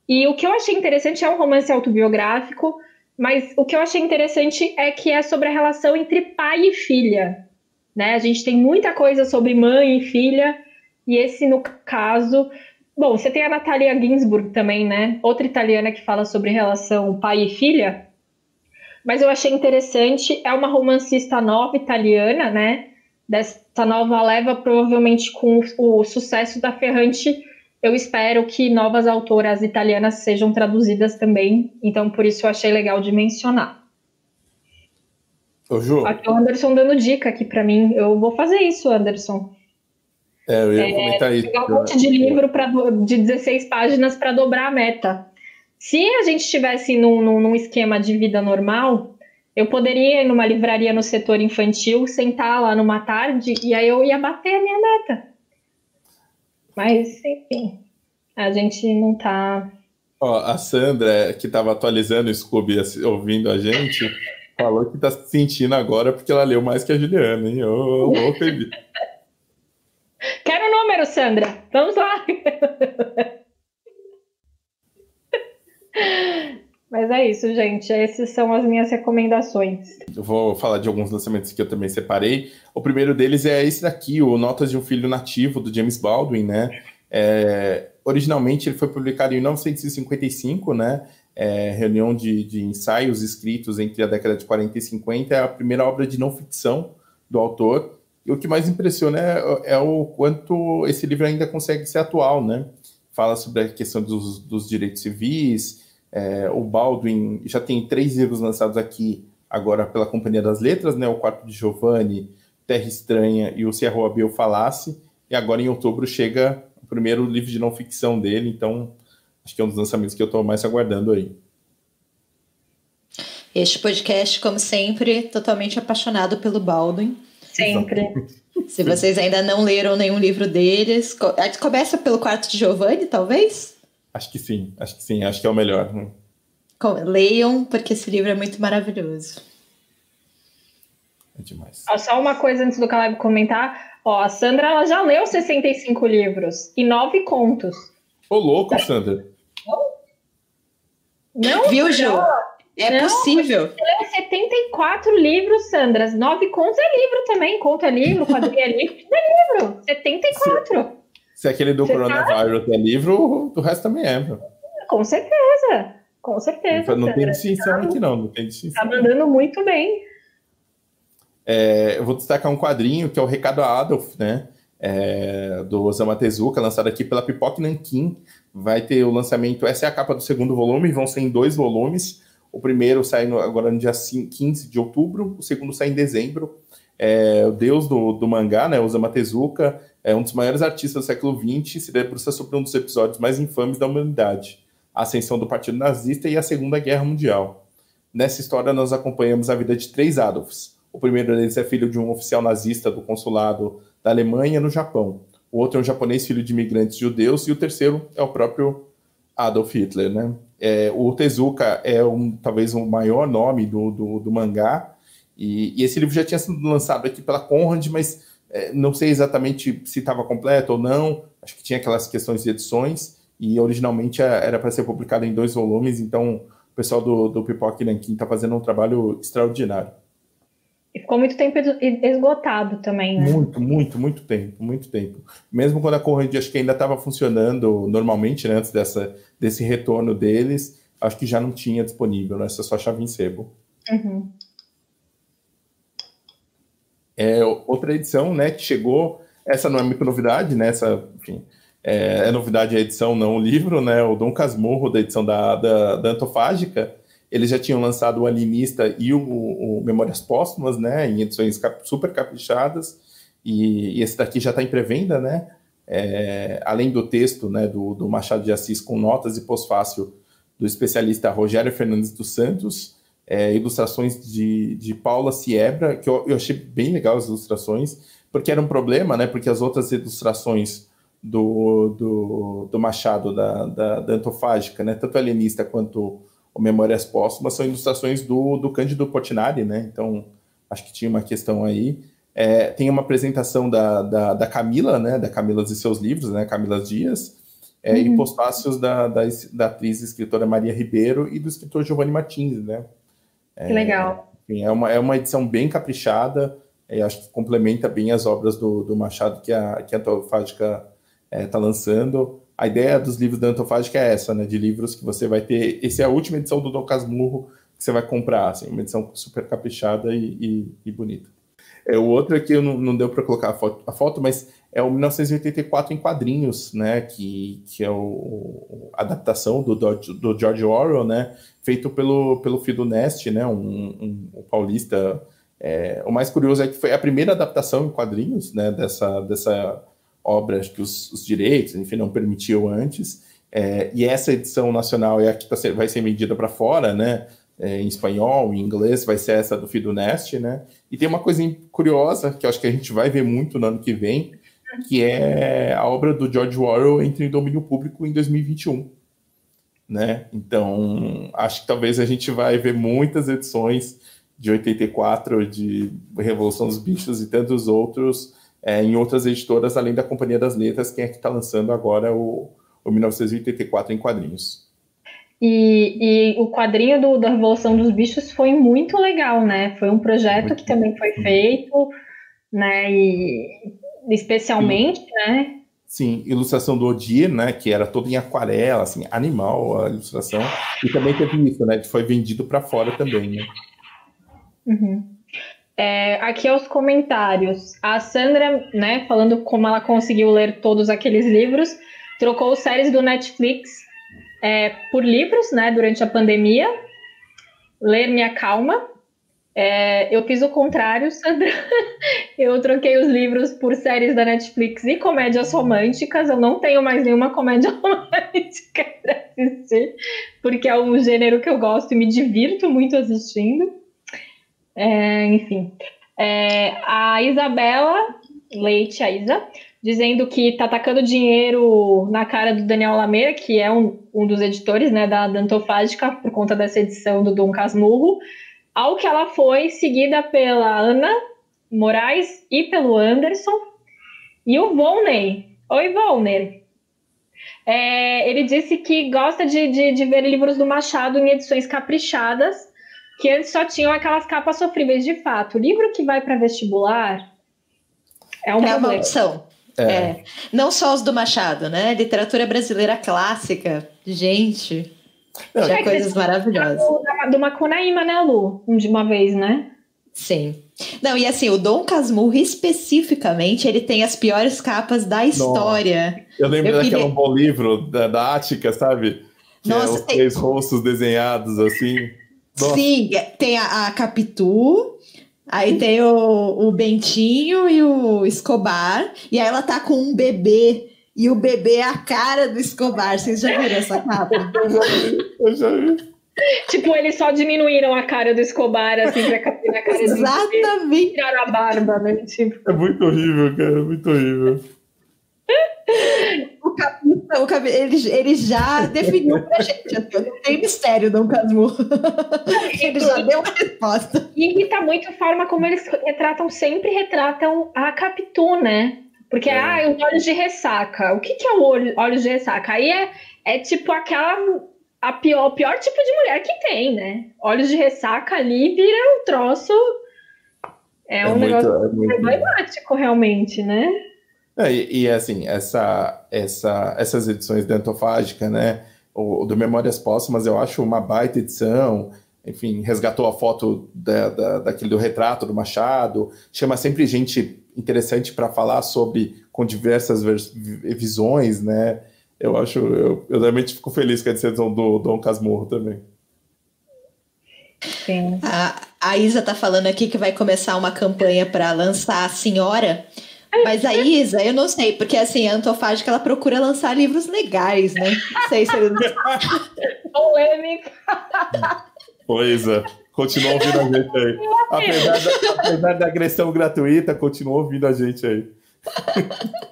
E o que eu achei interessante é um romance autobiográfico, mas o que eu achei interessante é que é sobre a relação entre pai e filha. Né? A gente tem muita coisa sobre mãe e filha, e esse, no caso. Bom, você tem a Natalia Ginsburg também, né? Outra italiana que fala sobre relação pai e filha. Mas eu achei interessante, é uma romancista nova italiana, né? Dessa nova leva, provavelmente com o sucesso da Ferrante eu espero que novas autoras italianas sejam traduzidas também, então por isso eu achei legal de mencionar. Ô, Ju. Aqui o Anderson dando dica aqui para mim. Eu vou fazer isso, Anderson. É, eu ia é, comentar isso. Pegar um monte de livro pra, de 16 páginas para dobrar a meta. Se a gente estivesse num, num, num, esquema de vida normal, eu poderia ir numa livraria no setor infantil, sentar lá numa tarde e aí eu ia bater a minha meta. Mas, enfim, a gente não tá. Ó, a Sandra, que estava atualizando o Scooby ouvindo a gente, falou que tá se sentindo agora porque ela leu mais que a Juliana, hein? Ô, ô, Quero o número, Sandra. Vamos lá. Mas é isso, gente. Essas são as minhas recomendações. Eu vou falar de alguns lançamentos que eu também separei. O primeiro deles é esse daqui, o Notas de um Filho Nativo, do James Baldwin, né? É, originalmente ele foi publicado em 1955, né? É, reunião de, de, ensaios escritos entre a década de 40 e 50, é a primeira obra de não ficção do autor. E o que mais impressiona é, é o quanto esse livro ainda consegue ser atual, né? Fala sobre a questão dos, dos direitos civis, é, o Baldwin já tem três livros lançados aqui agora pela Companhia das Letras, né? O Quarto de Giovanni, Terra Estranha e o Se a Rua Bill Falasse. E agora em outubro chega o primeiro livro de não ficção dele, então acho que é um dos lançamentos que eu estou mais aguardando aí. Este podcast, como sempre, totalmente apaixonado pelo Baldwin. Sempre. Se vocês ainda não leram nenhum livro deles, começa pelo Quarto de Giovanni, talvez? Acho que sim, acho que sim, acho que é o melhor. Leiam, porque esse livro é muito maravilhoso. É demais. só uma coisa antes do Caleb comentar. Ó, a Sandra ela já leu 65 livros e nove contos. Ô, louco, Sandra. Não, Viu, Ju? É não, possível. Você leu 74 livros, Sandra. Nove contos é livro também. Conto é livro, quadrilha é livro. É livro. 74. Sim. Se aquele do Você coronavírus tá... é livro, o resto também é. Com certeza. Com certeza. Não, tem distinção aqui, não. Não tem distinção. Tá mandando muito bem. É, eu vou destacar um quadrinho que é o Recado a Adolf, né? É, do Osama Tezuka, lançado aqui pela Pipoque Nankin. Vai ter o lançamento, essa é a capa do segundo volume, vão ser em dois volumes. O primeiro sai no, agora no dia 15 de outubro, o segundo sai em dezembro. É, o deus do, do mangá, né, Osama Tezuka, é um dos maiores artistas do século XX se debruça sobre um dos episódios mais infames da humanidade, a ascensão do Partido Nazista e a Segunda Guerra Mundial. Nessa história, nós acompanhamos a vida de três Adolfs. O primeiro deles é filho de um oficial nazista do consulado da Alemanha no Japão. O outro é um japonês filho de imigrantes judeus. E o terceiro é o próprio Adolf Hitler. Né? É, o Tezuka é um, talvez o maior nome do, do, do mangá. E, e, esse livro já tinha sido lançado aqui pela Conrad, mas é, não sei exatamente se estava completo ou não, acho que tinha aquelas questões de edições, e originalmente é, era para ser publicado em dois volumes, então o pessoal do, do Pipoque Nankin está fazendo um trabalho extraordinário. E ficou muito tempo esgotado também, né? Muito, muito, muito tempo, muito tempo. Mesmo quando a corrente acho que ainda estava funcionando normalmente, né, antes dessa, desse retorno deles, acho que já não tinha disponível, né? Essa só chave em sebo. Uhum é outra edição, né, que chegou, essa não é muito novidade, né, essa, enfim, é, é novidade a edição, não o livro, né, o Dom Casmurro, da edição da, da, da Antofágica, eles já tinham lançado o Alinista e o, o Memórias Póstumas, né, em edições cap, super caprichadas, e, e, esse daqui já está em pré-venda, né, é, além do texto, né, do, do Machado de Assis com notas e pós-fácil do especialista Rogério Fernandes dos Santos, é, ilustrações de, de Paula Siebra, que eu, eu achei bem legal as ilustrações, porque era um problema, né? Porque as outras ilustrações do, do, do Machado, da, da, da, Antofágica, né? Tanto Alienista quanto o Memórias Póstumas são ilustrações do, do Cândido Portinari, né? Então, acho que tinha uma questão aí. É, tem uma apresentação da, da, da, Camila, né? Da Camila e seus livros, né? Camila Dias. É, uhum. E postácios da, da, da atriz e escritora Maria Ribeiro e do escritor Giovanni Martins, né? Que legal. Enfim, é, uma, é uma edição bem caprichada, e acho que complementa bem as obras do, do Machado que a, que a Antofágica está é, tá lançando. A ideia dos livros da Antofágica é essa, né? De livros que você vai ter. Essa é a última edição do Dom Casmurro que você vai comprar, assim, uma edição super caprichada e, e, e bonita. É, o outro aqui não, não deu para colocar a foto, a foto, mas é o 1984 em quadrinhos, né? Que, que é o, a adaptação do, do George Orwell, né? Feito pelo, pelo Fido Nest, né? Um, um, um paulista. É, o mais curioso é que foi a primeira adaptação em quadrinhos, né? Dessa, dessa obra que os, os direitos, enfim, não permitiam antes. É, e essa edição nacional é a que tá, vai ser vendida para fora, né? É, em espanhol, em inglês, vai ser essa do Fido Nest, né? E tem uma coisa curiosa que eu acho que a gente vai ver muito no ano que vem, que é a obra do George Orwell entre em domínio público em 2021. Né? Então, acho que talvez a gente vai ver muitas edições de 84, de Revolução dos Bichos e tantos outros é, em outras editoras, além da Companhia das Letras, quem é que está lançando agora o, o 1984 em quadrinhos. E, e, o quadrinho do, da Revolução dos Bichos foi muito legal, né? Foi um projeto que também foi feito, né? E especialmente, Sim. né? Sim, ilustração do Odir, né? Que era todo em aquarela, assim, animal a ilustração. E também teve isso, né? Que foi vendido para fora também, né? Uhum. É, aqui aos comentários. A Sandra, né, falando como ela conseguiu ler todos aqueles livros, trocou séries do Netflix é, por livros, né, durante a pandemia. Ler Me Acalma, é, eu fiz o contrário, Sandra. Eu troquei os livros por séries da Netflix e comédias românticas. Eu não tenho mais nenhuma comédia romântica para assistir, porque é um gênero que eu gosto e me divirto muito assistindo. É, enfim. É, a Isabela Leite, a Isa, dizendo que tá atacando dinheiro na cara do Daniel Lameira, que é um, um dos editores né, da Dantofágica, por conta dessa edição do Dom Casmurro ao que ela foi seguida pela Ana Moraes e pelo Anderson e o Volney. Oi, Volney. É, ele disse que gosta de, de, de, ver livros do Machado em edições caprichadas, que antes só tinham aquelas capas sofríveis de fato. O livro que vai para vestibular é, um é uma opção. É. é. Não só os do Machado, né? Literatura brasileira clássica. Gente. Não, é coisas maravilhosas. Do, do Macunaíma, né, Lu? De uma vez, né? Sim. Não, e assim, o Dom Casmurro, especificamente, ele tem as piores capas da história. Nossa. Eu lembro eu daquele queria... um bom livro da, da Ática, sabe? Que é Nossa, é os tem... três rostos desenhados, assim. Nossa. Sim, tem a, a Capitu, aí tem o, o Bentinho e o Escobar, e aí ela tá com um bebê e o bebê é a cara do Escobar. Vocês já viram essa capa? eu já vi, eu já vi. Tipo, eles só diminuíram a cara do Escobar, assim, pra caber na cara Exatamente. Tiraram a barba, né? Tipo. É muito horrível, cara, é muito horrível. o capitão, o cap... ele, ele já definiu pra gente, assim, não tem mistério, Dom Casmurro. ele já deu a resposta. E irrita muito a forma como eles retratam, sempre retratam a Capitu, né? Porque, é. ah, os olhos de ressaca. O que, que é o olho, olhos de ressaca? Aí é, é tipo aquela. A pior, o pior tipo de mulher que tem, né? Olhos de ressaca ali vira um troço. É, é um muito, negócio é muito... problemático, realmente, né? É, e, e, assim, essa, essa, essas edições da Antofágica, né? O, do Memórias Póstumas, eu acho uma baita edição. Enfim, resgatou a foto da, da, daquele do retrato do Machado, chama sempre gente interessante para falar sobre com diversas visões, né? Eu acho, eu, eu realmente fico feliz com a decisão do Dom Casmurro também. Sim. A, a Isa tá falando aqui que vai começar uma campanha para lançar a senhora. Mas a Isa, eu não sei, porque assim, a Antofágica ela procura lançar livros legais, né? Não sei se Polêmica. Pois é. Continua ouvindo a gente aí. Apesar da, apesar da agressão gratuita, continua ouvindo a gente aí.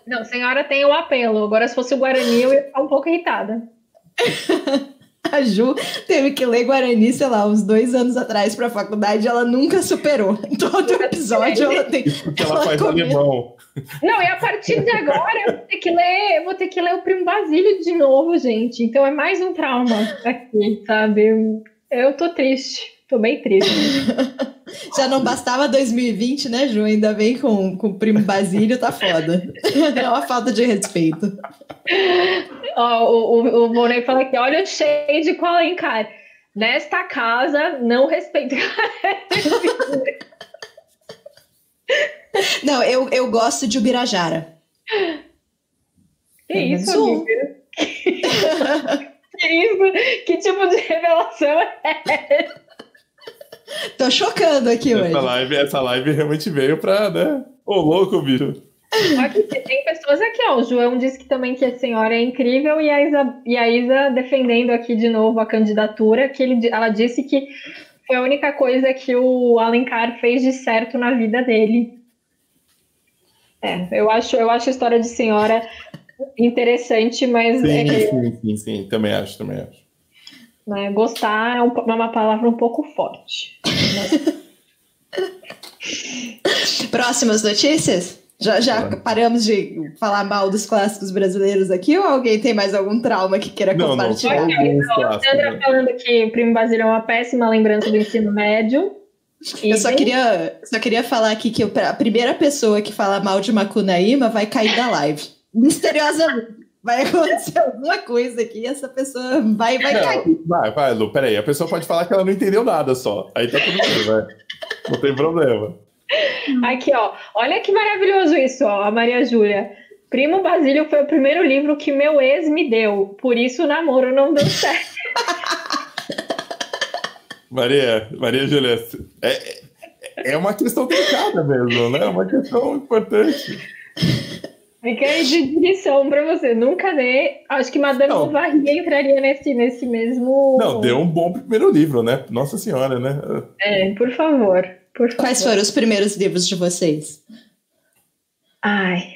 Não, senhora tem o apelo. Agora, se fosse o Guarani, eu ia ficar um pouco irritada. A Ju teve que ler Guarani, sei lá, uns dois anos atrás para a faculdade, e ela nunca superou. Em todo episódio ela tem. Porque ela, ela faz comenta. alemão. Não, e a partir de agora eu vou ter que ler, vou ter que ler o Primo Basílio de novo, gente. Então é mais um trauma aqui, sabe? Eu tô triste. Tô bem triste. Já não bastava 2020, né, Ju? Ainda vem com, com o primo Basílio, tá foda. É uma falta de respeito. Ó, o, o, o Monet fala aqui: olha o cheio de Alencar. Nesta casa, não respeito. não, eu, eu gosto de Ubirajara. Que isso, amiga? que isso? Que tipo de revelação é essa? Tô chocando aqui essa hoje. Live, essa live realmente veio pra, né? Ô, louco, bicho. Aqui, tem pessoas aqui, ó. O João disse que também que a senhora é incrível e a Isa, e a Isa defendendo aqui de novo a candidatura, que ele, ela disse que foi a única coisa que o Alencar fez de certo na vida dele. É, eu acho, eu acho a história de senhora interessante, mas. Sim, é, sim, sim, sim, também acho, também acho. Né? Gostar é, um, é uma palavra um pouco forte. Próximas notícias? Já, já paramos de falar mal dos clássicos brasileiros aqui ou alguém tem mais algum trauma que queira não, compartilhar? Não, okay, então, a Sandra né? falando que o Primo Basílio é uma péssima lembrança do ensino médio. Eu só queria, só queria falar aqui que a primeira pessoa que fala mal de Macunaíma vai cair da live. Misteriosamente vai acontecer alguma coisa aqui, essa pessoa vai, vai não, cair. Vai, vai, Lu, peraí. A pessoa pode falar que ela não entendeu nada só. Aí tá tudo bem, vai. Não tem problema. Aqui, ó. Olha que maravilhoso isso, ó. A Maria Júlia. Primo Basílio foi o primeiro livro que meu ex me deu. Por isso o namoro não deu certo. Maria, Maria Júlia, é, é uma questão delicada mesmo, né? É uma questão importante. Fica aí de lição pra você. Nunca dê. Acho que Madame não. Bovary entraria nesse, nesse mesmo. Não, deu um bom primeiro livro, né? Nossa Senhora, né? É, por favor. Por favor. Quais foram os primeiros livros de vocês? Ai.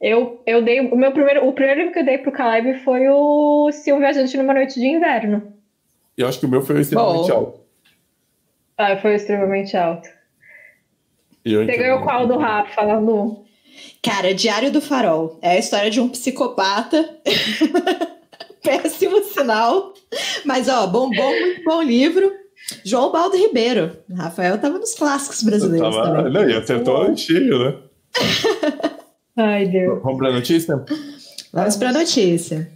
Eu, eu dei. O meu primeiro. O primeiro livro que eu dei pro Caleb foi o Se um Viajante numa Noite de Inverno. Eu acho que o meu foi o extremamente bom. alto. Ah, foi extremamente alto. Você ganhou qual do Rafa, Lu? Cara, Diário do Farol. É a história de um psicopata. Péssimo sinal. Mas, ó, bom, bom, muito bom livro. João Baldo Ribeiro. Rafael tava nos clássicos brasileiros tava... também. Não, e acertou o cheio, né? Ai, Deus. Vamos pra notícia? Vamos pra notícia.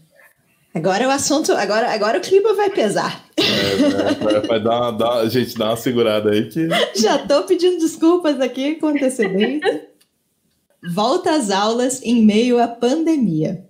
Agora o assunto, agora, agora o clima vai pesar. É, vai, vai dar, uma, dar, gente, dá uma segurada aí que. Já tô pedindo desculpas aqui com antecedência volta às aulas em meio à pandemia.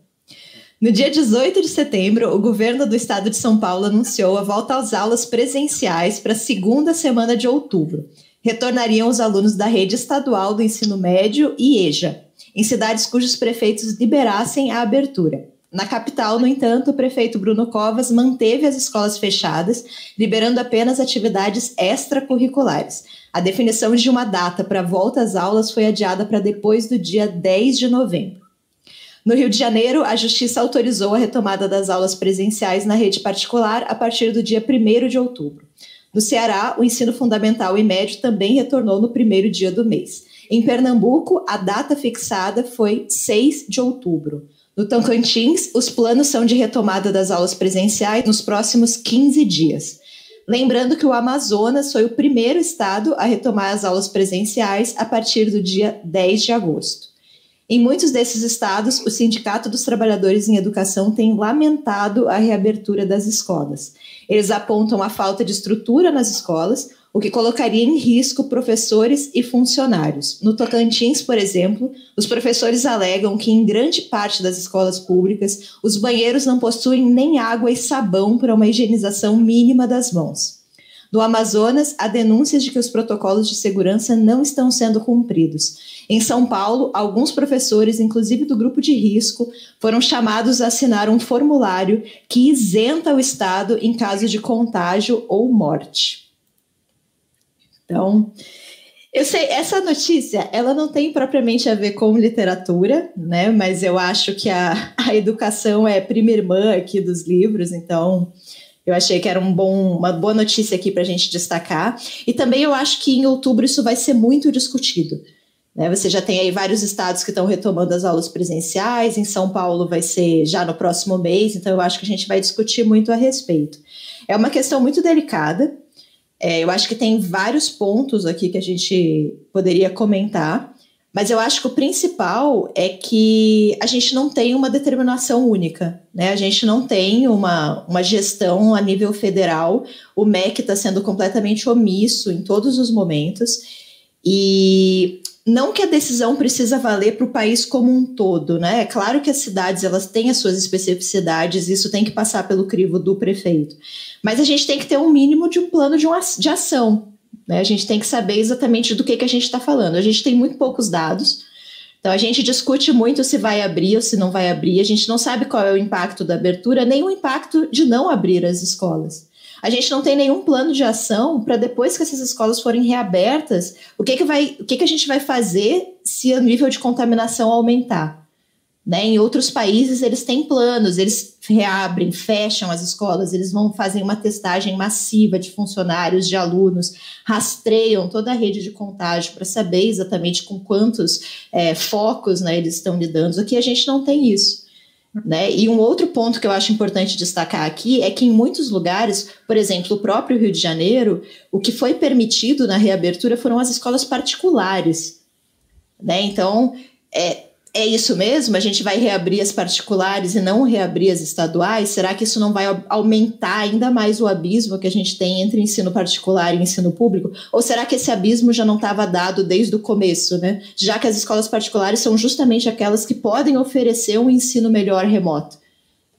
No dia 18 de setembro, o governo do estado de São Paulo anunciou a volta às aulas presenciais para a segunda semana de outubro. Retornariam os alunos da rede estadual do ensino médio e EJA, em cidades cujos prefeitos liberassem a abertura. Na capital, no entanto, o prefeito Bruno Covas manteve as escolas fechadas, liberando apenas atividades extracurriculares. A definição de uma data para volta às aulas foi adiada para depois do dia 10 de novembro. No Rio de Janeiro, a Justiça autorizou a retomada das aulas presenciais na rede particular a partir do dia 1 de outubro. No Ceará, o ensino fundamental e médio também retornou no primeiro dia do mês. Em Pernambuco, a data fixada foi 6 de outubro. No Tocantins, os planos são de retomada das aulas presenciais nos próximos 15 dias. Lembrando que o Amazonas foi o primeiro estado a retomar as aulas presenciais a partir do dia 10 de agosto. Em muitos desses estados, o Sindicato dos Trabalhadores em Educação tem lamentado a reabertura das escolas. Eles apontam a falta de estrutura nas escolas, o que colocaria em risco professores e funcionários. No Tocantins, por exemplo, os professores alegam que em grande parte das escolas públicas, os banheiros não possuem nem água e sabão para uma higienização mínima das mãos. No Amazonas, há denúncias de que os protocolos de segurança não estão sendo cumpridos. Em São Paulo, alguns professores, inclusive do grupo de risco, foram chamados a assinar um formulário que isenta o Estado em caso de contágio ou morte. Então, eu sei, essa notícia, ela não tem propriamente a ver com literatura, né? Mas eu acho que a, a educação é prima irmã aqui dos livros, então eu achei que era um bom, uma boa notícia aqui para a gente destacar. E também eu acho que em outubro isso vai ser muito discutido. Né? Você já tem aí vários estados que estão retomando as aulas presenciais, em São Paulo vai ser já no próximo mês, então eu acho que a gente vai discutir muito a respeito. É uma questão muito delicada. É, eu acho que tem vários pontos aqui que a gente poderia comentar. Mas eu acho que o principal é que a gente não tem uma determinação única, né? A gente não tem uma, uma gestão a nível federal. O MEC está sendo completamente omisso em todos os momentos. E não que a decisão precisa valer para o país como um todo, né? É claro que as cidades elas têm as suas especificidades, isso tem que passar pelo crivo do prefeito. Mas a gente tem que ter um mínimo de um plano de, uma, de ação, né? A gente tem que saber exatamente do que, que a gente está falando. A gente tem muito poucos dados. Então a gente discute muito se vai abrir ou se não vai abrir. A gente não sabe qual é o impacto da abertura, nem o impacto de não abrir as escolas. A gente não tem nenhum plano de ação para depois que essas escolas forem reabertas, o que, que, vai, o que, que a gente vai fazer se o nível de contaminação aumentar. Né? Em outros países, eles têm planos, eles reabrem, fecham as escolas, eles vão fazer uma testagem massiva de funcionários, de alunos, rastreiam toda a rede de contágio para saber exatamente com quantos é, focos né, eles estão lidando. Aqui a gente não tem isso. Né? E um outro ponto que eu acho importante destacar aqui é que em muitos lugares, por exemplo, o próprio Rio de Janeiro, o que foi permitido na reabertura foram as escolas particulares. Né? Então, é, é isso mesmo? A gente vai reabrir as particulares e não reabrir as estaduais? Será que isso não vai aumentar ainda mais o abismo que a gente tem entre ensino particular e ensino público? Ou será que esse abismo já não estava dado desde o começo, né? Já que as escolas particulares são justamente aquelas que podem oferecer um ensino melhor remoto.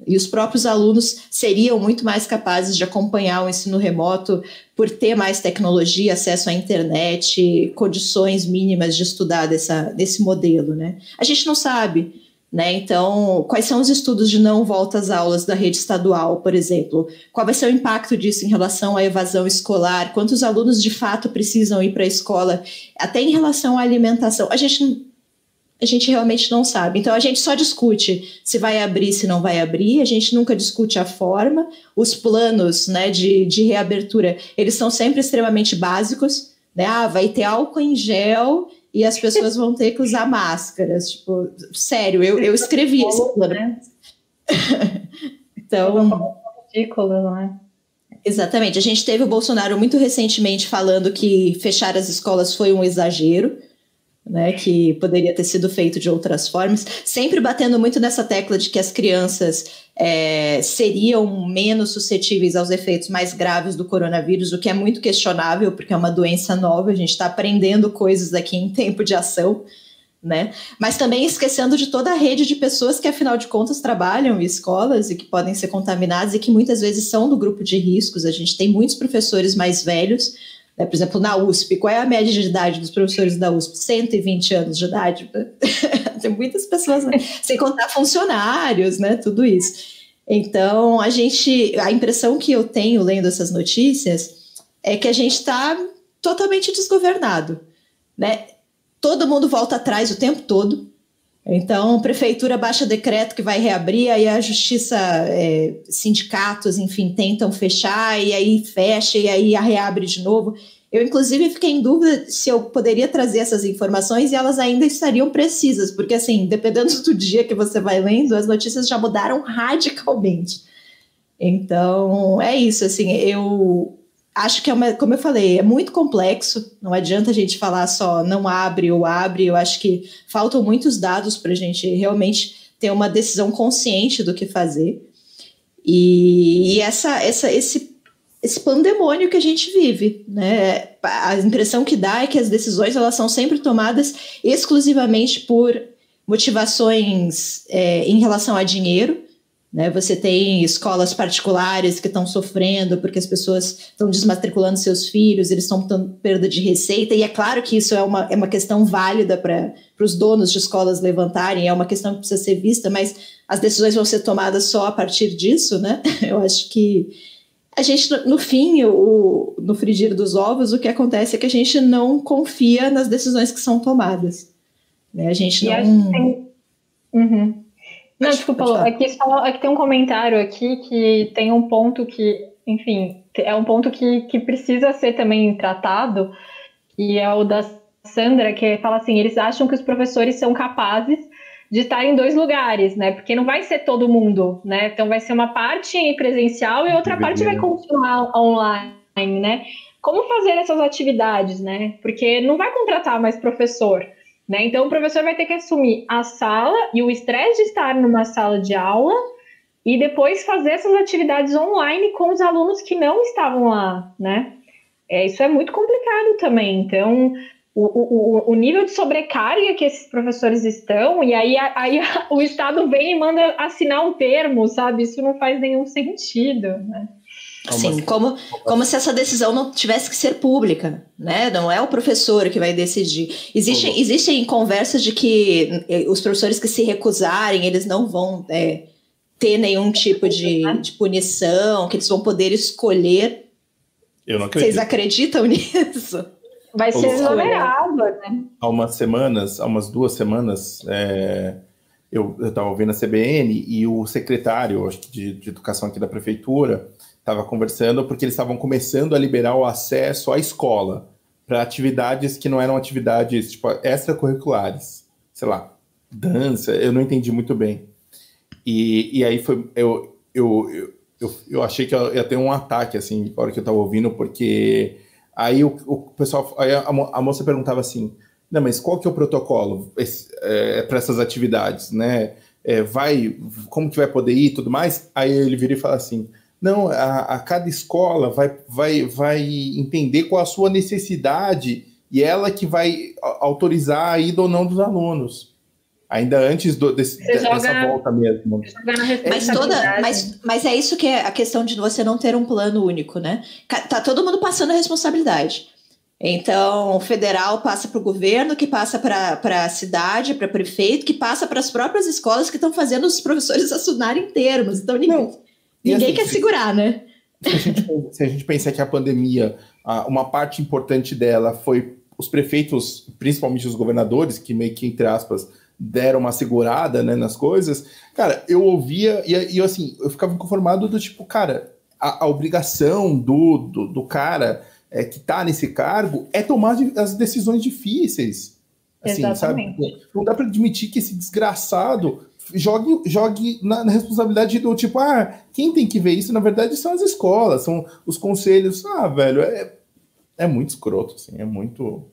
E os próprios alunos seriam muito mais capazes de acompanhar o ensino remoto por ter mais tecnologia, acesso à internet, condições mínimas de estudar dessa, desse modelo, né? A gente não sabe, né? Então, quais são os estudos de não volta às aulas da rede estadual, por exemplo? Qual vai ser o impacto disso em relação à evasão escolar? Quantos alunos de fato precisam ir para a escola? Até em relação à alimentação. A gente a gente realmente não sabe. Então a gente só discute se vai abrir, se não vai abrir, a gente nunca discute a forma, os planos né, de, de reabertura, eles são sempre extremamente básicos, né? Ah, vai ter álcool em gel e as pessoas vão ter que usar máscaras. Tipo, sério, eu, eu escrevi esse plano. Né? então. Ridículo, não é? Exatamente. A gente teve o Bolsonaro muito recentemente falando que fechar as escolas foi um exagero né, que poderia ter sido feito de outras formas, sempre batendo muito nessa tecla de que as crianças é, seriam menos suscetíveis aos efeitos mais graves do coronavírus, o que é muito questionável, porque é uma doença nova, a gente está aprendendo coisas aqui em tempo de ação, né? Mas também esquecendo de toda a rede de pessoas que, afinal de contas, trabalham em escolas e que podem ser contaminadas e que muitas vezes são do grupo de riscos. A gente tem muitos professores mais velhos né? Por exemplo, na USP, qual é a média de idade dos professores da USP? 120 anos de idade. Tem muitas pessoas, né? sem contar funcionários, né? Tudo isso. Então, a gente, a impressão que eu tenho lendo essas notícias é que a gente está totalmente desgovernado, né? Todo mundo volta atrás o tempo todo. Então, prefeitura baixa decreto que vai reabrir, aí a justiça, é, sindicatos, enfim, tentam fechar, e aí fecha, e aí a reabre de novo. Eu, inclusive, fiquei em dúvida se eu poderia trazer essas informações e elas ainda estariam precisas, porque, assim, dependendo do dia que você vai lendo, as notícias já mudaram radicalmente. Então, é isso, assim, eu acho que é uma, como eu falei, é muito complexo. Não adianta a gente falar só não abre ou abre. Eu acho que faltam muitos dados para a gente realmente ter uma decisão consciente do que fazer. E, e essa, essa, esse, esse pandemônio que a gente vive, né? A impressão que dá é que as decisões elas são sempre tomadas exclusivamente por motivações é, em relação a dinheiro né? Você tem escolas particulares que estão sofrendo porque as pessoas estão desmatriculando seus filhos, eles estão tendo perda de receita, e é claro que isso é uma, é uma questão válida para os donos de escolas levantarem, é uma questão que precisa ser vista, mas as decisões vão ser tomadas só a partir disso, né? Eu acho que A gente, no fim, o, no frigir dos ovos, o que acontece é que a gente não confia nas decisões que são tomadas. Né? A gente e não. A gente tem... uhum. Não, desculpa, é que, é que tem um comentário aqui que tem um ponto que, enfim, é um ponto que, que precisa ser também tratado, e é o da Sandra, que fala assim: eles acham que os professores são capazes de estar em dois lugares, né? Porque não vai ser todo mundo, né? Então vai ser uma parte presencial e outra parte vai continuar online, né? Como fazer essas atividades, né? Porque não vai contratar mais professor, né? Então o professor vai ter que assumir a sala e o estresse de estar numa sala de aula e depois fazer essas atividades online com os alunos que não estavam lá, né? É, isso é muito complicado também. Então, o, o, o nível de sobrecarga que esses professores estão, e aí, aí o Estado vem e manda assinar um termo, sabe? Isso não faz nenhum sentido, né? Sim, como, como se essa decisão não tivesse que ser pública, né? Não é o professor que vai decidir. Existem, existem conversas de que eh, os professores que se recusarem, eles não vão é, ter nenhum tipo de, de punição, que eles vão poder escolher. Eu não acredito. Vocês acreditam nisso? Vai ser exonerado, né? Há umas semanas, há umas duas semanas, é, eu estava ouvindo a CBN e o secretário de, de educação aqui da prefeitura estava conversando porque eles estavam começando a liberar o acesso à escola para atividades que não eram atividades tipo, extracurriculares, sei lá, dança, eu não entendi muito bem. E, e aí foi, eu, eu, eu, eu, eu achei que ia ter um ataque, assim, na hora que eu estava ouvindo, porque Aí o, o pessoal, aí a, a, moça perguntava assim, não, mas qual que é o protocolo é, para essas atividades, né? É, vai, como que vai poder ir e tudo mais? Aí ele vira e fala assim, não, a, a, cada escola vai, vai, vai entender qual a sua necessidade e ela que vai autorizar a ida ou não dos alunos ainda antes do, desse, dessa joga, volta mesmo. Mas, toda, mas, mas é isso que é a questão de você não ter um plano único, né? Tá todo mundo passando a responsabilidade. Então, o federal passa para o governo, que passa para a cidade, para prefeito, que passa para as próprias escolas que estão fazendo os professores assinarem termos. Então, ninguém, não, ninguém assim, quer segurar, né? Se a, gente, se a gente pensar que a pandemia, uma parte importante dela foi os prefeitos, principalmente os governadores, que meio que, entre aspas, deram uma segurada né, nas coisas, cara, eu ouvia e, e assim, eu ficava inconformado do tipo, cara, a, a obrigação do, do, do cara é, que tá nesse cargo é tomar as decisões difíceis. Assim, Exatamente. sabe? Não dá para admitir que esse desgraçado jogue, jogue na, na, responsabilidade do tipo, ah, quem tem que ver isso, na verdade, são as escolas, são os conselhos. Ah, velho, é, é muito escroto, assim, é muito.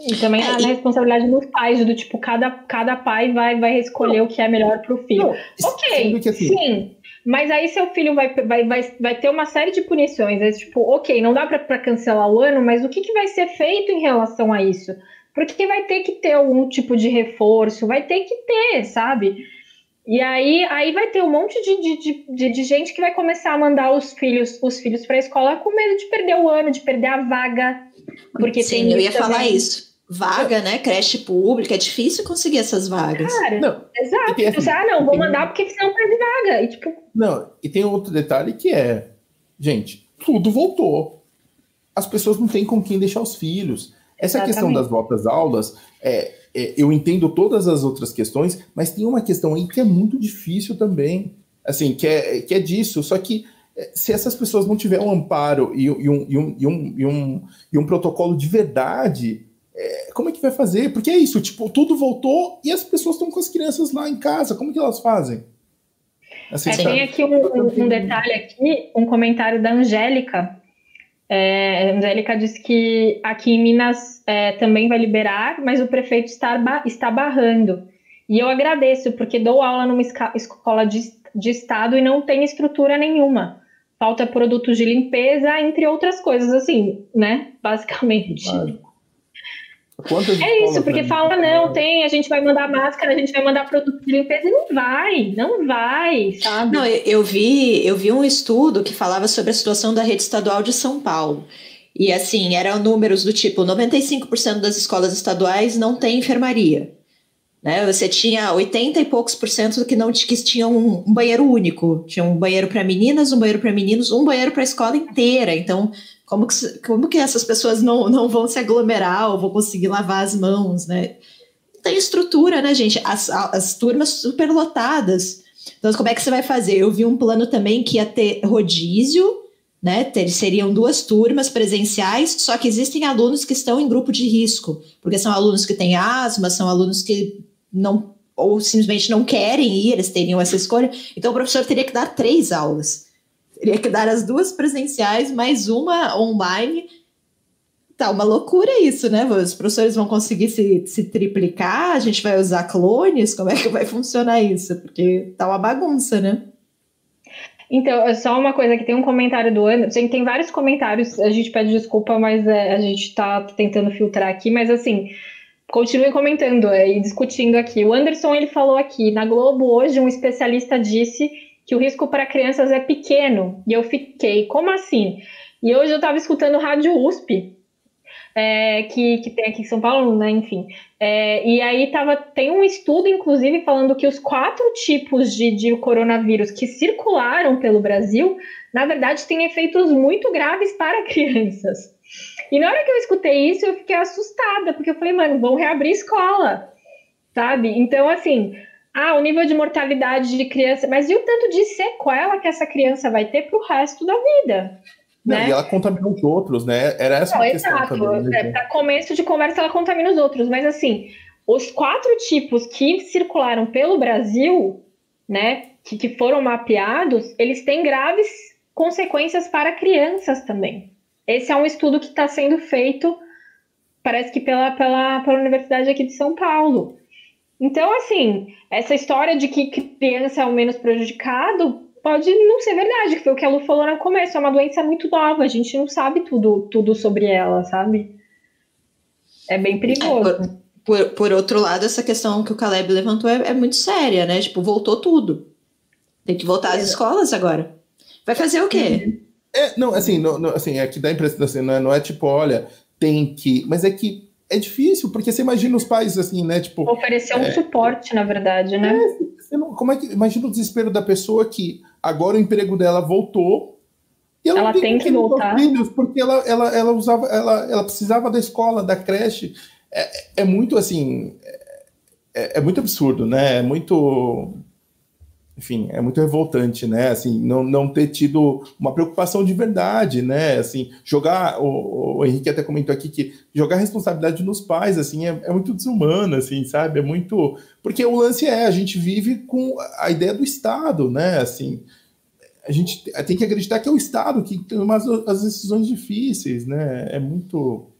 E também é, a e... responsabilidade dos pais, do tipo, cada, cada pai vai, vai escolher não, o que é melhor para o filho. Não, ok, assim... sim. Mas aí seu filho vai, vai, vai, vai ter uma série de punições. É tipo, ok, não dá para cancelar o ano, mas o que, que vai ser feito em relação a isso? Porque vai ter que ter algum tipo de reforço, vai ter que ter, sabe? E aí, aí vai ter um monte de, de, de, de gente que vai começar a mandar os filhos os filhos para a escola com medo de perder o ano, de perder a vaga. Porque Sim, eu ia também. falar isso vaga, né? Creche pública, é difícil conseguir essas vagas. Cara, não, exato. Tem, assim, ah, não, vou mandar porque senão perde vaga. E, tipo... Não, e tem outro detalhe que é, gente, tudo voltou. As pessoas não têm com quem deixar os filhos. Essa Exatamente. questão das voltas aulas, é, é, eu entendo todas as outras questões, mas tem uma questão aí que é muito difícil também. Assim, que é, que é disso, só que é, se essas pessoas não tiverem um amparo e, e, um, e, um, e, um, e, um, e um protocolo de verdade, é, como é que vai fazer? Porque é isso, tipo, tudo voltou e as pessoas estão com as crianças lá em casa, como que elas fazem? Assim, é, tem aqui um, um, detalhe aqui, um comentário da Angélica. É, a Angélica disse que aqui em Minas é, também vai liberar, mas o prefeito está, está barrando. E eu agradeço, porque dou aula numa escola de, de estado e não tem estrutura nenhuma. Falta produtos de limpeza, entre outras coisas, assim, né? Basicamente. Claro. Quantas é isso, porque fala, não, tem, a gente vai mandar máscara, a gente vai mandar produto de limpeza, e não vai, não vai, sabe? Não, eu, eu vi, eu vi um estudo que falava sobre a situação da rede estadual de São Paulo. E assim, eram números do tipo: 95% das escolas estaduais não tem enfermaria. Né? Você tinha 80 e poucos por cento que não que tinham um, um banheiro único. Tinha um banheiro para meninas, um banheiro para meninos, um banheiro para a escola inteira. Então, como que, como que essas pessoas não, não vão se aglomerar ou vão conseguir lavar as mãos, né? Tem estrutura, né, gente? As, as turmas super lotadas. Então, como é que você vai fazer? Eu vi um plano também que ia ter rodízio, né? Ter, seriam duas turmas presenciais, só que existem alunos que estão em grupo de risco, porque são alunos que têm asma, são alunos que não ou simplesmente não querem ir, eles teriam essa escolha. Então o professor teria que dar três aulas. Teria que dar as duas presenciais, mais uma online. Tá uma loucura isso, né? Os professores vão conseguir se, se triplicar, a gente vai usar clones, como é que vai funcionar isso? Porque tá uma bagunça, né? Então, é só uma coisa que tem um comentário do Anderson, tem vários comentários, a gente pede desculpa, mas é, a gente está tentando filtrar aqui, mas assim, Continuem comentando é, e discutindo aqui. O Anderson ele falou aqui na Globo hoje um especialista disse que o risco para crianças é pequeno e eu fiquei como assim? E hoje eu estava escutando rádio USP é, que, que tem aqui em São Paulo, né? Enfim. É, e aí tava, tem um estudo, inclusive, falando que os quatro tipos de, de coronavírus que circularam pelo Brasil, na verdade, têm efeitos muito graves para crianças. E na hora que eu escutei isso, eu fiquei assustada, porque eu falei, mano, vão reabrir escola, sabe? Então, assim, ah, o nível de mortalidade de criança, mas e o tanto de sequela que essa criança vai ter pro resto da vida? Não, né? E ela contamina os outros, né? Era essa Não, a questão exato. também. Né? É, para começo de conversa, ela contamina os outros, mas assim, os quatro tipos que circularam pelo Brasil, né, que, que foram mapeados, eles têm graves consequências para crianças também. Esse é um estudo que está sendo feito, parece que pela, pela, pela Universidade aqui de São Paulo. Então, assim, essa história de que criança é o menos prejudicado pode não ser verdade, que foi o que a Lu falou no começo, é uma doença muito nova, a gente não sabe tudo, tudo sobre ela, sabe? É bem perigoso. É, por, por, por, outro lado, essa questão que o Caleb levantou é, é, muito séria, né? Tipo, voltou tudo. Tem que voltar às escolas agora. Vai fazer o quê? É, não, assim, não, não, assim, é que dá a impressão, assim, não é, não é tipo, olha, tem que. Mas é que é difícil, porque você imagina os pais assim, né? Tipo. Oferecer um é, suporte, na verdade, né? É, não, como é que. Imagina o desespero da pessoa que agora o emprego dela voltou. E ela, ela tem, tem que voltar. Filhos porque ela, ela, ela usava, ela, ela precisava da escola, da creche. É, é muito assim. É, é muito absurdo, né? É muito enfim, é muito revoltante, né? Assim, não, não ter tido uma preocupação de verdade, né? Assim, jogar, o, o Henrique até comentou aqui que jogar responsabilidade nos pais, assim, é, é, muito desumano, assim, sabe? É muito. Porque o lance é, a gente vive com a ideia do Estado, né? Assim, a gente tem que acreditar que é o Estado que toma as, as decisões difíceis, né? É muito.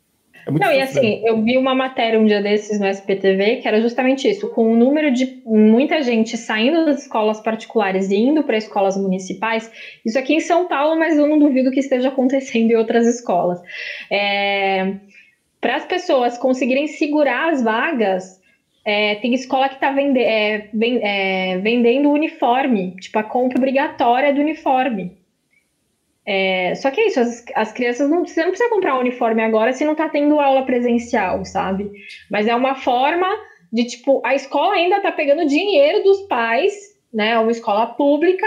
É não, e assim, eu vi uma matéria um dia desses no SPTV que era justamente isso, com o número de muita gente saindo das escolas particulares e indo para escolas municipais, isso aqui em São Paulo, mas eu não duvido que esteja acontecendo em outras escolas. É, para as pessoas conseguirem segurar as vagas, é, tem escola que está vende, é, é, vendendo uniforme, tipo a compra obrigatória do uniforme. É, só que é isso, as, as crianças não, você não precisa comprar um uniforme agora se não tá tendo aula presencial, sabe? Mas é uma forma de, tipo, a escola ainda tá pegando dinheiro dos pais, né? É uma escola pública,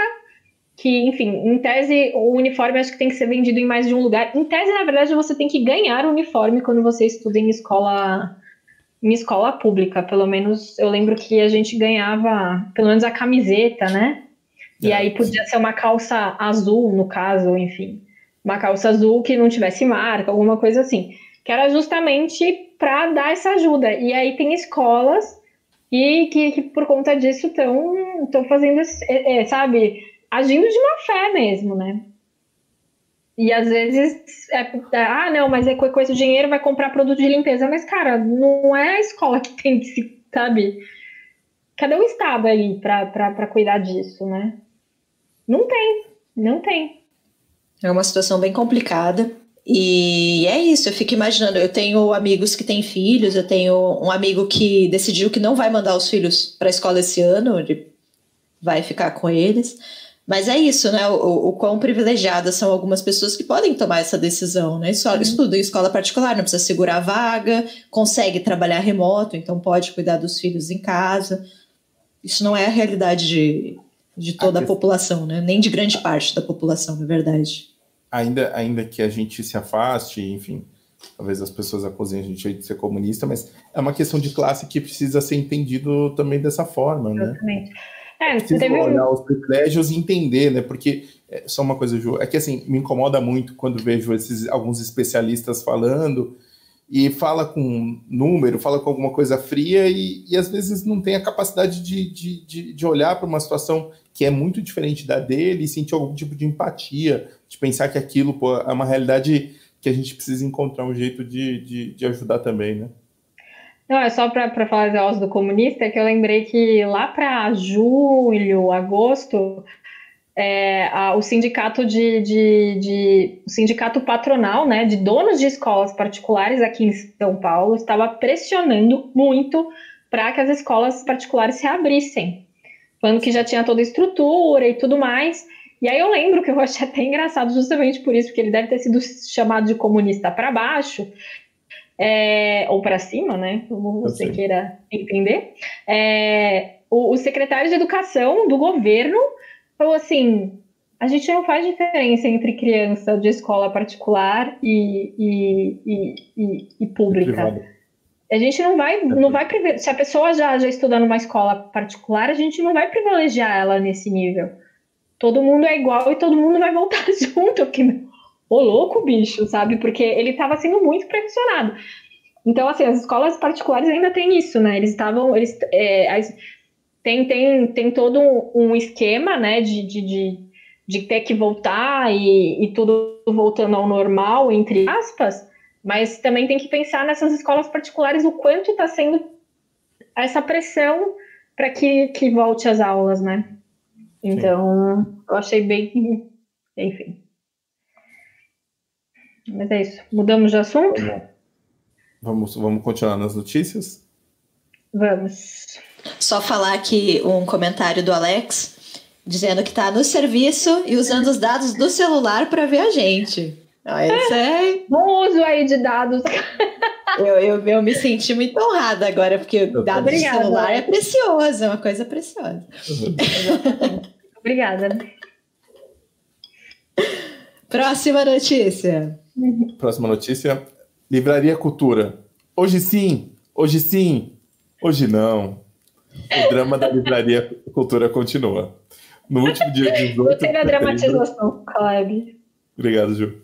que, enfim, em tese, o uniforme acho que tem que ser vendido em mais de um lugar. Em tese, na verdade, você tem que ganhar o uniforme quando você estuda em escola em escola pública, pelo menos eu lembro que a gente ganhava pelo menos a camiseta, né? E aí podia ser uma calça azul, no caso, enfim. Uma calça azul que não tivesse marca, alguma coisa assim. Que era justamente para dar essa ajuda. E aí tem escolas e que, que por conta disso estão fazendo, é, sabe, agindo de má fé mesmo, né? E às vezes, é, é ah, não, mas é com esse dinheiro vai comprar produto de limpeza. Mas, cara, não é a escola que tem que se, sabe? Cadê o Estado aí para cuidar disso, né? Não tem, não tem. É uma situação bem complicada. E é isso, eu fico imaginando. Eu tenho amigos que têm filhos, eu tenho um amigo que decidiu que não vai mandar os filhos para a escola esse ano, ele vai ficar com eles. Mas é isso, né? O, o, quão privilegiadas são algumas pessoas que podem tomar essa decisão, né? Uhum. Estuda em escola particular, não precisa segurar a vaga, consegue trabalhar remoto, então pode cuidar dos filhos em casa. Isso não é a realidade de, de toda a, a população, né? Nem de grande parte da população, na verdade. Ainda, ainda que a gente se afaste, enfim, talvez as pessoas acusem a gente de ser comunista, mas é uma questão de classe que precisa ser entendido também dessa forma, né? Exatamente. É, Preciso teve... olhar os privilégios e entender, né? Porque, é, só uma coisa, Ju, é que assim, me incomoda muito quando vejo esses, alguns especialistas falando e fala com número, fala com alguma coisa fria e, e às vezes não tem a capacidade de, de, de, de olhar para uma situação que é muito diferente da dele e sentir algum tipo de empatia, de pensar que aquilo pô, é uma realidade que a gente precisa encontrar um jeito de, de, de ajudar também, né? Não, é só para falar voz do comunista, que eu lembrei que lá para julho, agosto, é, a, o sindicato de, de, de, sindicato patronal, né, de donos de escolas particulares aqui em São Paulo, estava pressionando muito para que as escolas particulares se abrissem, falando que já tinha toda a estrutura e tudo mais. E aí eu lembro que eu achei até engraçado justamente por isso, porque ele deve ter sido chamado de comunista para baixo, é, ou para cima, né? Como você queira entender. É, o, o, secretário de Educação do governo falou assim: a gente não faz diferença entre criança de escola particular e, e, e, e, e pública. A gente não vai, não vai se a pessoa já, já estuda numa escola particular, a gente não vai privilegiar ela nesse nível. Todo mundo é igual e todo mundo vai voltar junto, porque ô louco, bicho, sabe? Porque ele estava sendo muito pressionado. Então, assim, as escolas particulares ainda têm isso, né? Eles estavam. Eles, é, as, tem, tem, tem todo um esquema, né, de, de, de, de ter que voltar e, e tudo voltando ao normal, entre aspas, mas também tem que pensar nessas escolas particulares o quanto está sendo essa pressão para que, que volte às aulas, né? Então, Sim. eu achei bem. Enfim. Mas é isso. Mudamos de assunto? Vamos, vamos continuar nas notícias? Vamos. Só falar aqui um comentário do Alex dizendo que está no serviço e usando os dados do celular para ver a gente. Isso é... Bom uso aí de dados. Eu, eu, eu me senti muito honrada agora, porque o dado Obrigada, do celular é precioso, é uma coisa preciosa. Obrigada. Próxima notícia. Próxima notícia. Livraria Cultura. Hoje sim, hoje sim, hoje não. O drama da Livraria Cultura continua. No último dia 18 Gostei da dramatização, Caleb. Obrigado, Ju.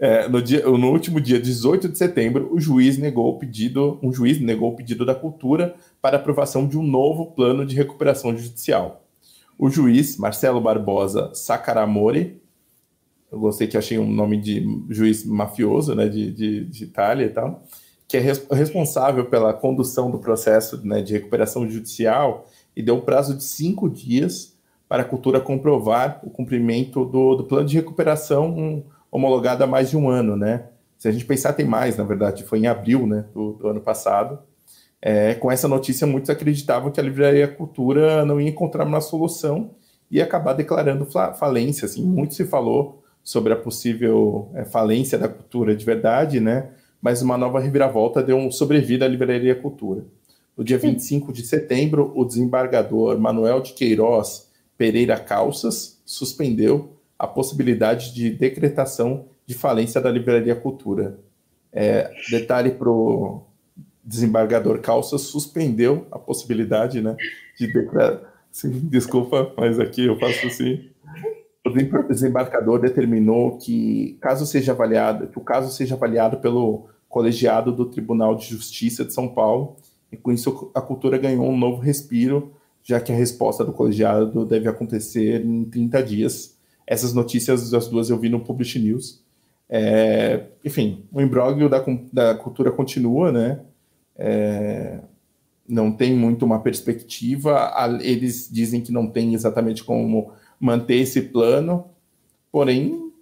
É, no, dia, no último dia 18 de setembro, o juiz negou o pedido, um juiz negou o pedido da cultura para aprovação de um novo plano de recuperação judicial. O juiz, Marcelo Barbosa Saccaramore, eu gostei que achei um nome de juiz mafioso, né, de, de, de Itália e tal, que é res, responsável pela condução do processo né, de recuperação judicial e deu prazo de cinco dias para a cultura comprovar o cumprimento do, do plano de recuperação um, homologado há mais de um ano, né? Se a gente pensar, tem mais, na verdade, foi em abril né, do, do ano passado. É, com essa notícia, muitos acreditavam que a Livraria Cultura não ia encontrar uma solução e acabar declarando falência. Assim, muito se falou sobre a possível é, falência da cultura de verdade, né? Mas uma nova reviravolta deu um sobrevida à Livraria Cultura. No dia 25 de setembro, o desembargador Manuel de Queiroz Pereira Calças suspendeu a possibilidade de decretação de falência da Livraria Cultura. É, detalhe para o desembargador Calças suspendeu a possibilidade né, de decretar. Desculpa, mas aqui eu faço assim o desembarcador determinou que, caso seja avaliado, que o caso seja avaliado pelo colegiado do Tribunal de Justiça de São Paulo, e com isso a cultura ganhou um novo respiro, já que a resposta do colegiado deve acontecer em 30 dias. Essas notícias, as duas eu vi no Publish News. É, enfim, o imbróglio da, da cultura continua, né? É, não tem muito uma perspectiva. Eles dizem que não tem exatamente como manter esse plano, porém,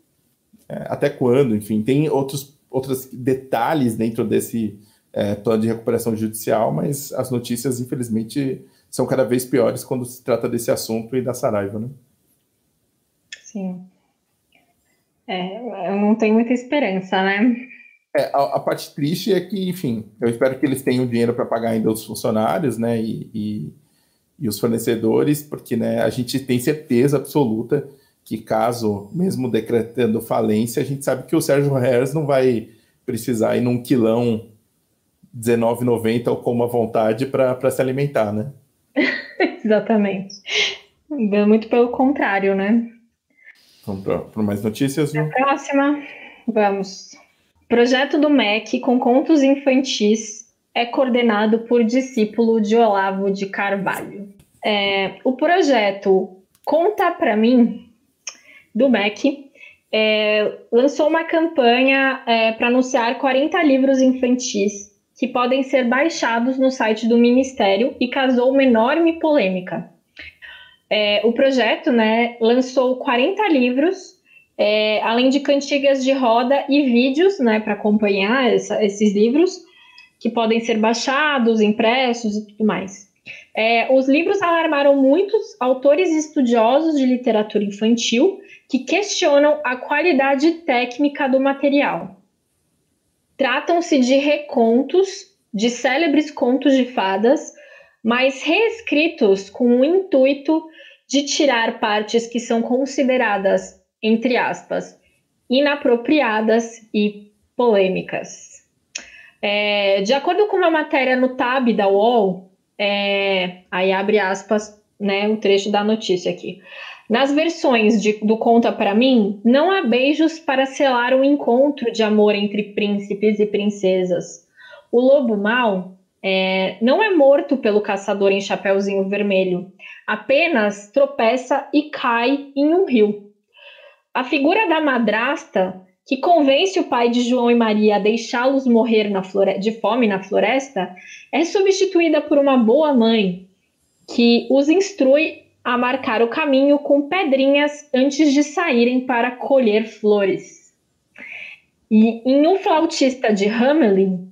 é, até quando? Enfim, tem outros, outros detalhes dentro desse é, plano de recuperação judicial, mas as notícias, infelizmente, são cada vez piores quando se trata desse assunto e da Saraiva, né? Sim. É, eu não tenho muita esperança, né? É, a, a, parte triste é que, enfim, eu espero que eles tenham dinheiro para pagar ainda os funcionários, né, e, e, e, os fornecedores, porque, né, a gente tem certeza absoluta que caso, mesmo decretando falência, a gente sabe que o Sérgio Harris não vai precisar ir num quilão 19,90 ou com à vontade para se alimentar, né? Exatamente. Muito pelo contrário, né? Vamos para mais notícias, A próxima, vamos. Projeto do MEC com contos infantis é coordenado por discípulo de Olavo de Carvalho. É, o projeto Conta para mim do MEC é, lançou uma campanha é, para anunciar 40 livros infantis que podem ser baixados no site do Ministério e causou uma enorme polêmica. É, o projeto né, lançou 40 livros, é, além de cantigas de roda e vídeos né, para acompanhar essa, esses livros, que podem ser baixados, impressos e tudo mais. É, os livros alarmaram muitos autores e estudiosos de literatura infantil que questionam a qualidade técnica do material. Tratam-se de recontos de célebres contos de fadas, mas reescritos com o intuito de tirar partes que são consideradas, entre aspas, inapropriadas e polêmicas. É, de acordo com uma matéria no Tab da UOL, é, aí abre aspas, né, um trecho da notícia aqui. Nas versões de, do Conta para mim, não há beijos para selar um encontro de amor entre príncipes e princesas. O lobo mau é, não é morto pelo caçador em Chapeuzinho Vermelho, apenas tropeça e cai em um rio. A figura da madrasta, que convence o pai de João e Maria a deixá-los morrer de fome na floresta, é substituída por uma boa mãe que os instrui a marcar o caminho com pedrinhas antes de saírem para colher flores. E em Um Flautista de Hamelin,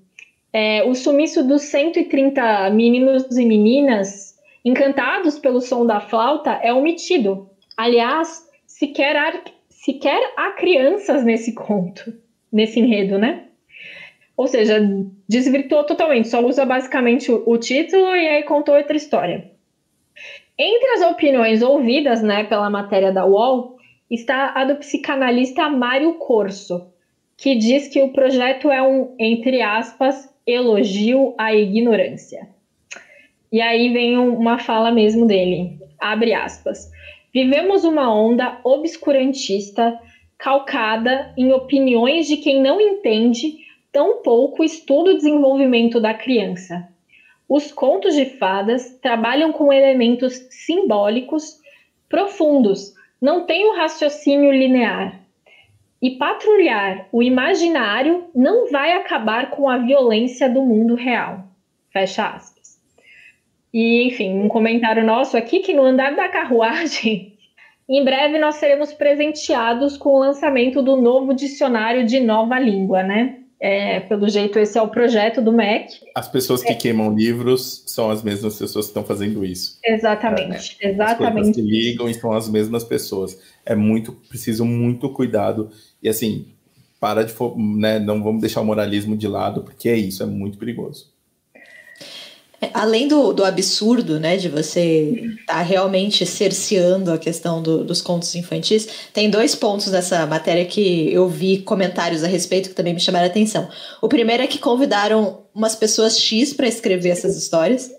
é, o sumiço dos 130 meninos e meninas encantados pelo som da flauta é omitido. Aliás, sequer sequer há crianças nesse conto, nesse enredo, né? Ou seja, desvirtuou totalmente, só usa basicamente o, o título e aí contou outra história. Entre as opiniões ouvidas né, pela matéria da UOL está a do psicanalista Mário Corso, que diz que o projeto é um, entre aspas, elogio à ignorância. E aí vem uma fala mesmo dele, abre aspas. Vivemos uma onda obscurantista calcada em opiniões de quem não entende tão pouco estuda o desenvolvimento da criança os contos de fadas trabalham com elementos simbólicos profundos, não têm um raciocínio linear. E patrulhar o imaginário não vai acabar com a violência do mundo real. Fecha aspas. E, enfim, um comentário nosso aqui que no andar da carruagem, em breve nós seremos presenteados com o lançamento do novo dicionário de nova língua, né? É, pelo jeito, esse é o projeto do MEC. As pessoas que é. queimam livros são as mesmas pessoas que estão fazendo isso. Exatamente, é, exatamente. As que ligam e são as mesmas pessoas. É muito, preciso muito cuidado. E assim, para de, né, não vamos deixar o moralismo de lado, porque é isso, é muito perigoso. Além do, do absurdo, né, de você estar tá realmente cerceando a questão do, dos contos infantis, tem dois pontos nessa matéria que eu vi comentários a respeito que também me chamaram a atenção. O primeiro é que convidaram umas pessoas X para escrever essas histórias.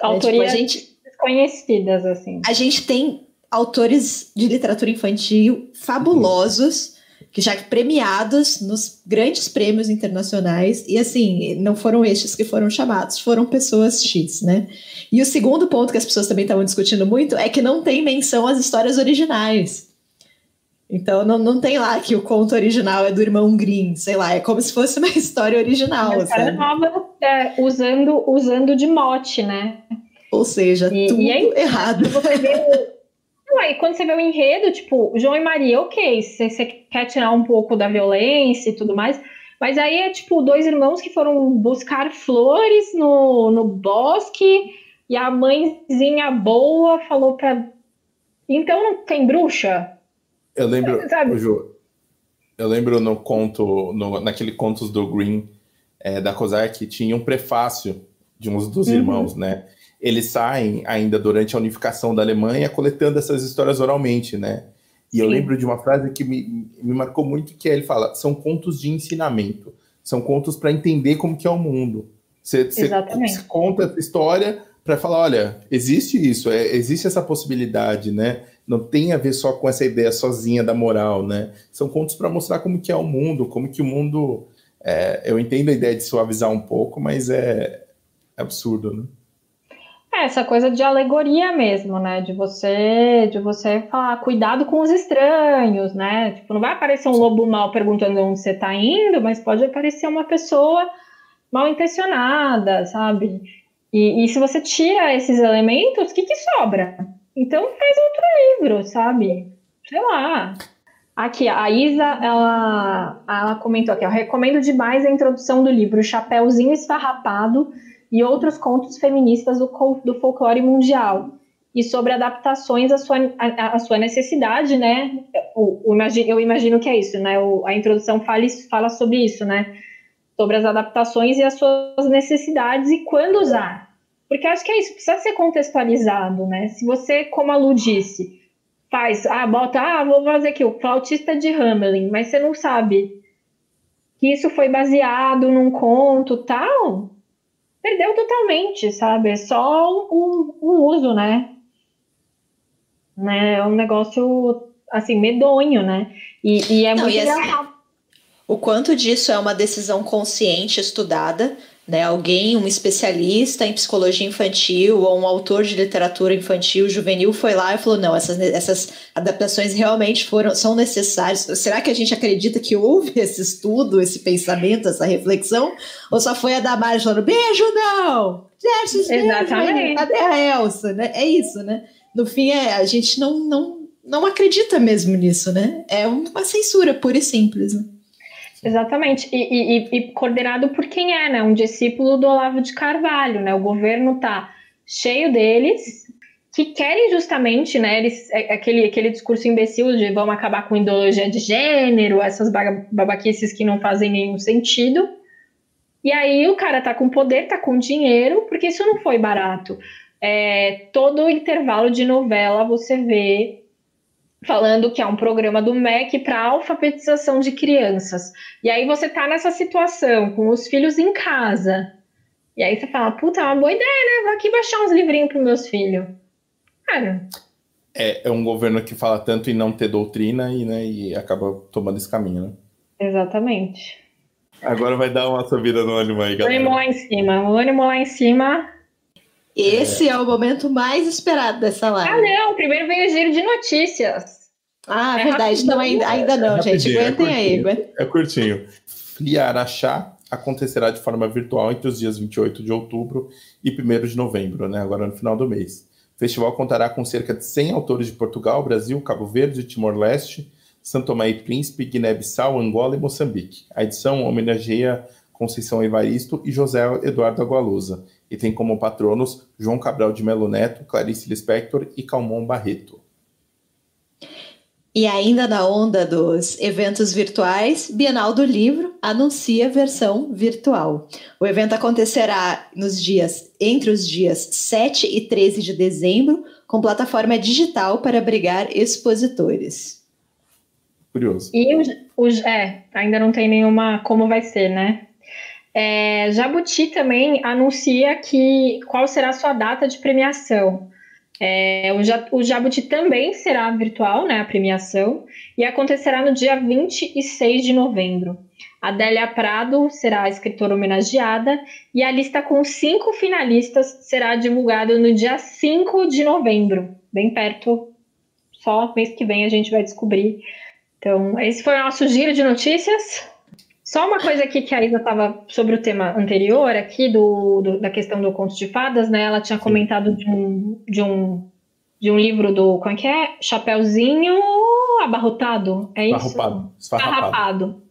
Autorias né? tipo, gente, desconhecidas, assim. A gente tem autores de literatura infantil fabulosos que já premiados nos grandes prêmios internacionais, e assim, não foram estes que foram chamados, foram pessoas X, né? E o segundo ponto que as pessoas também estavam discutindo muito é que não tem menção às histórias originais. Então não, não tem lá que o conto original é do irmão Grimm, sei lá, é como se fosse uma história original. Uma história nova é, usando, usando de mote, né? Ou seja, e, tudo e aí, errado. Não, aí quando você vê o enredo, tipo, João e Maria, ok, você, você quer tirar um pouco da violência e tudo mais, mas aí é tipo dois irmãos que foram buscar flores no, no bosque e a mãezinha boa falou pra. Então não tem bruxa? Eu lembro, Sabe? Ju, eu lembro no conto, no, naquele contos do Green, é, da Kozak, tinha um prefácio de uns dos uhum. irmãos, né? Eles saem ainda durante a unificação da Alemanha coletando essas histórias oralmente, né? E Sim. eu lembro de uma frase que me, me marcou muito, que é, ele fala, são contos de ensinamento, são contos para entender como que é o mundo. Você, você conta essa história para falar, olha, existe isso, é, existe essa possibilidade, né? Não tem a ver só com essa ideia sozinha da moral, né? São contos para mostrar como que é o mundo, como que o mundo... É, eu entendo a ideia de suavizar um pouco, mas é, é absurdo, né? É, essa coisa de alegoria mesmo, né? De você, de você falar, cuidado com os estranhos, né? Tipo, não vai aparecer um lobo mal perguntando onde você está indo, mas pode aparecer uma pessoa mal intencionada, sabe? E, e se você tira esses elementos, o que, que sobra? Então faz outro livro, sabe? Sei lá. Aqui, a Isa, ela, ela comentou aqui, eu recomendo demais a introdução do livro Chapeuzinho Esfarrapado e outros contos feministas do, do folclore mundial e sobre adaptações à sua, à, à sua necessidade, né? O, o, eu imagino que é isso, né? O, a introdução fala, fala sobre isso, né? Sobre as adaptações e as suas necessidades e quando usar. Porque acho que é isso, precisa ser contextualizado, né? Se você, como a Lu disse, faz, ah, bota, ah, vou fazer aqui o flautista de Hamelin, mas você não sabe que isso foi baseado num conto tal, perdeu totalmente, sabe? É só um, um uso, né? né? É um negócio, assim, medonho, né? E, e é Não, muito e assim, O quanto disso é uma decisão consciente, estudada, né? Alguém, um especialista em psicologia infantil ou um autor de literatura infantil, juvenil, foi lá e falou: não, essas, essas adaptações realmente foram, são necessárias. Será que a gente acredita que houve esse estudo, esse pensamento, essa reflexão? Ou só foi a Damares falando: beijo, não! Gente, Exatamente. cadê a Elsa? Né? É isso, né? No fim, é, a gente não, não, não acredita mesmo nisso, né? É uma censura pura e simples. Né? Exatamente, e, e, e, coordenado por quem é, né? Um discípulo do Olavo de Carvalho, né? O governo está cheio deles que querem justamente, né? Eles, é, aquele, aquele discurso imbecil de vamos acabar com ideologia de gênero, essas babaquices que não fazem nenhum sentido. E aí o cara tá com poder, tá com dinheiro, porque isso não foi barato. É, todo intervalo de novela você vê falando que é um programa do MEC para alfabetização de crianças. E aí você tá nessa situação com os filhos em casa. E aí você fala, puta, é uma boa ideia, né? Vou aqui baixar uns livrinhos para meus filhos. Cara. É, é um governo que fala tanto em não ter doutrina e, né, e acaba tomando esse caminho, né? Exatamente. Agora vai dar uma subida no ânimo aí, galera. O ânimo lá em cima. O ânimo lá em cima. Esse é. é o momento mais esperado dessa live. Ah, não. Primeiro vem o giro de notícias. Ah, é verdade. Então ainda, ainda não, é gente. Aguentem é aí. Aguentem. É curtinho. Fliaraxá acontecerá de forma virtual entre os dias 28 de outubro e 1 de novembro, né? agora no final do mês. O festival contará com cerca de 100 autores de Portugal, Brasil, Cabo Verde, Timor-Leste, Santo Tomé e Príncipe, Guiné-Bissau, Angola e Moçambique. A edição homenageia Conceição Evaristo e José Eduardo Agualusa e tem como patronos João Cabral de Melo Neto, Clarice Lispector e Calmon Barreto. E ainda na onda dos eventos virtuais, Bienal do Livro anuncia versão virtual. O evento acontecerá nos dias entre os dias 7 e 13 de dezembro, com plataforma digital para abrigar expositores. Curioso. E o, o, é, ainda não tem nenhuma como vai ser, né? É, Jabuti também anuncia que qual será a sua data de premiação. É, o, Jabuti também será virtual, né, a premiação, e acontecerá no dia 26 de novembro. Adélia Prado será a escritora homenageada e a lista com cinco finalistas será divulgada no dia 5 de novembro, bem perto, só mês que vem a gente vai descobrir. Então, esse foi o nosso giro de notícias. Só uma coisa aqui que a Isa estava sobre o tema anterior, aqui do, do, da questão do conto de fadas, né? Ela tinha comentado de um, de um, de um livro do. Como é que é? Chapeuzinho abarrotado. É isso? Esfarrapado. Esfarrapado.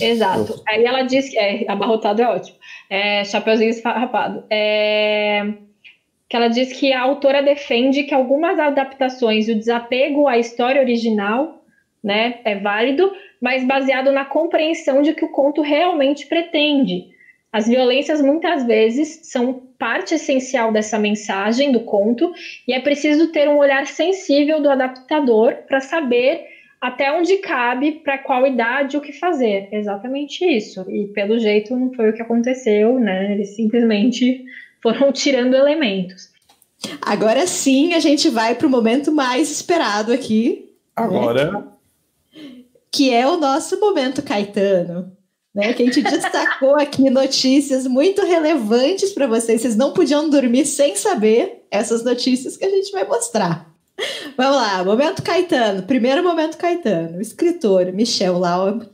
Exato. Aí ela disse que. É, abarrotado é ótimo. É, Chapeuzinho esfarrapado. É, que ela diz que a autora defende que algumas adaptações e o desapego à história original né? É válido, mas baseado na compreensão de que o conto realmente pretende. As violências muitas vezes são parte essencial dessa mensagem do conto e é preciso ter um olhar sensível do adaptador para saber até onde cabe, para qual idade o que fazer. Exatamente isso. E pelo jeito não foi o que aconteceu, né? Eles simplesmente foram tirando elementos. Agora sim a gente vai para o momento mais esperado aqui. Agora. Né? Que é o nosso momento Caetano. Né, que a gente destacou aqui notícias muito relevantes para vocês. Vocês não podiam dormir sem saber essas notícias que a gente vai mostrar. Vamos lá, momento Caetano. Primeiro momento Caetano. O escritor Michel Laub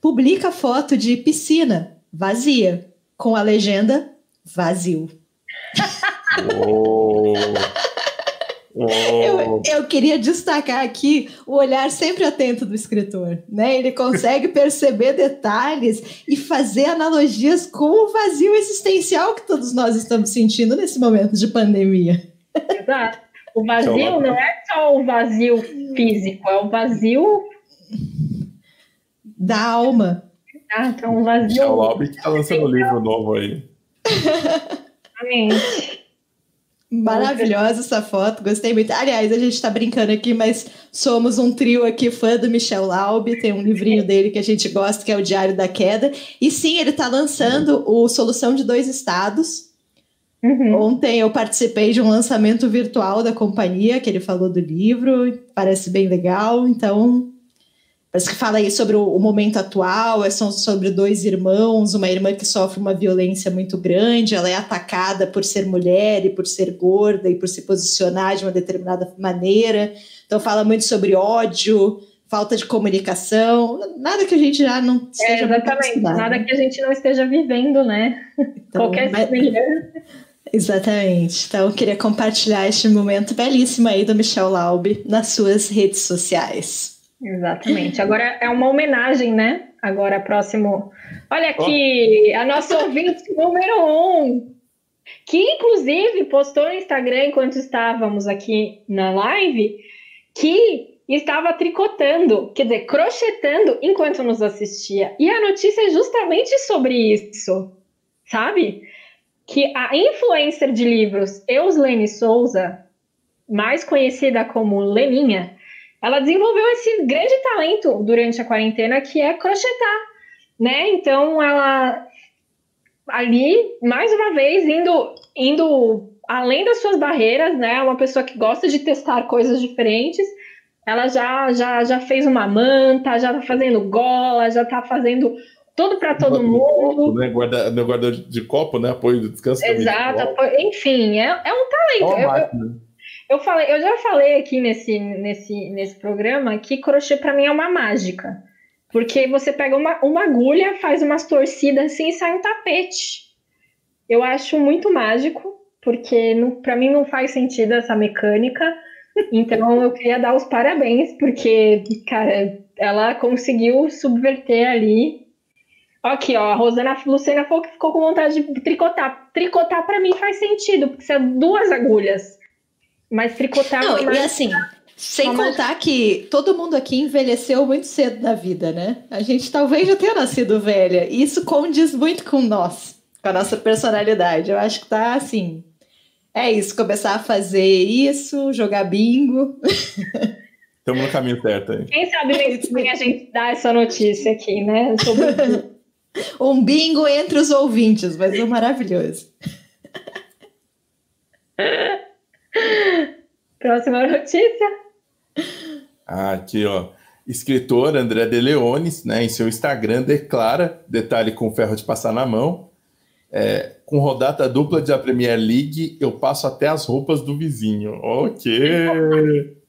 publica foto de piscina vazia com a legenda vazio. Oh. Eu, eu, queria destacar aqui o olhar sempre atento do escritor, né? Ele consegue perceber detalhes e fazer analogias com o vazio existencial que todos nós estamos sentindo nesse momento de pandemia. Exato. O vazio então, não é só o vazio físico, é o vazio da alma. Ah, então o vazio. O Lobby que está lançando um livro novo aí. Exatamente. Maravilhosa essa foto, gostei muito. Aliás, a gente está brincando aqui, mas somos um trio aqui fã do Michel Laub, tem um livrinho dele que a gente gosta, que é o Diário da Queda. E sim, ele está lançando o Solução de Dois Estados. Uhum. Ontem eu participei de um lançamento virtual da companhia, que ele falou do livro, parece bem legal, então Parece que fala aí sobre o, o momento atual, é sobre dois irmãos, uma irmã que sofre uma violência muito grande, ela é atacada por ser mulher e por ser gorda e por se posicionar de uma determinada maneira. Então fala muito sobre ódio, falta de comunicação, nada que a gente já não esteja é, Exatamente, nada que a gente não esteja vivendo, né? Então, Qualquer mas... Exatamente. Então, eu queria compartilhar este momento belíssimo aí do Michel Laub nas suas redes sociais. Exatamente. Agora é uma homenagem, né? Agora, próximo. Olha aqui, oh. a nossa ouvinte número um, que inclusive postou no Instagram enquanto estávamos aqui na live, que estava tricotando, quer dizer, crochetando enquanto nos assistia. E a notícia é justamente sobre isso, sabe? Que a influencer de livros Euslene Souza, mais conhecida como Leninha, ela desenvolveu esse grande talento durante a quarentena que é crochetar, né? Então ela ali mais uma vez indo indo além das suas barreiras, né? Uma pessoa que gosta de testar coisas diferentes. Ela já já já fez uma manta, já tá fazendo gola, já tá fazendo tudo para todo mundo. Copo, né? Guarda, meu guarda de copo, né? Apoio do descanso. Exato, apoio, enfim, é, é um talento. Eu, eu falei, eu já falei aqui nesse, nesse, nesse programa que crochê para mim é uma mágica. Porque você pega uma, uma agulha, faz umas torcidas assim e sai um tapete. Eu acho muito mágico, porque para mim não faz sentido essa mecânica. Então eu queria dar os parabéns, porque, cara, ela conseguiu subverter ali. Aqui, ó, a Rosana Lucena falou que ficou com vontade de tricotar. Tricotar para mim faz sentido, porque são duas agulhas. Mas tricotar Não, mais... e assim, sem contar que todo mundo aqui envelheceu muito cedo na vida, né? A gente talvez já tenha nascido velha. E isso condiz muito com nós, com a nossa personalidade. Eu acho que tá assim. É isso, começar a fazer isso, jogar bingo. Estamos no caminho certo aí. Quem sabe nem a gente dá essa notícia aqui, né? Sobre... um bingo entre os ouvintes, mas é maravilhoso. Próxima notícia. Ah, aqui, ó. Escritor André de Leones, né, em seu Instagram, declara, detalhe com ferro de passar na mão, é, com rodada dupla da Premier League, eu passo até as roupas do vizinho. Ok!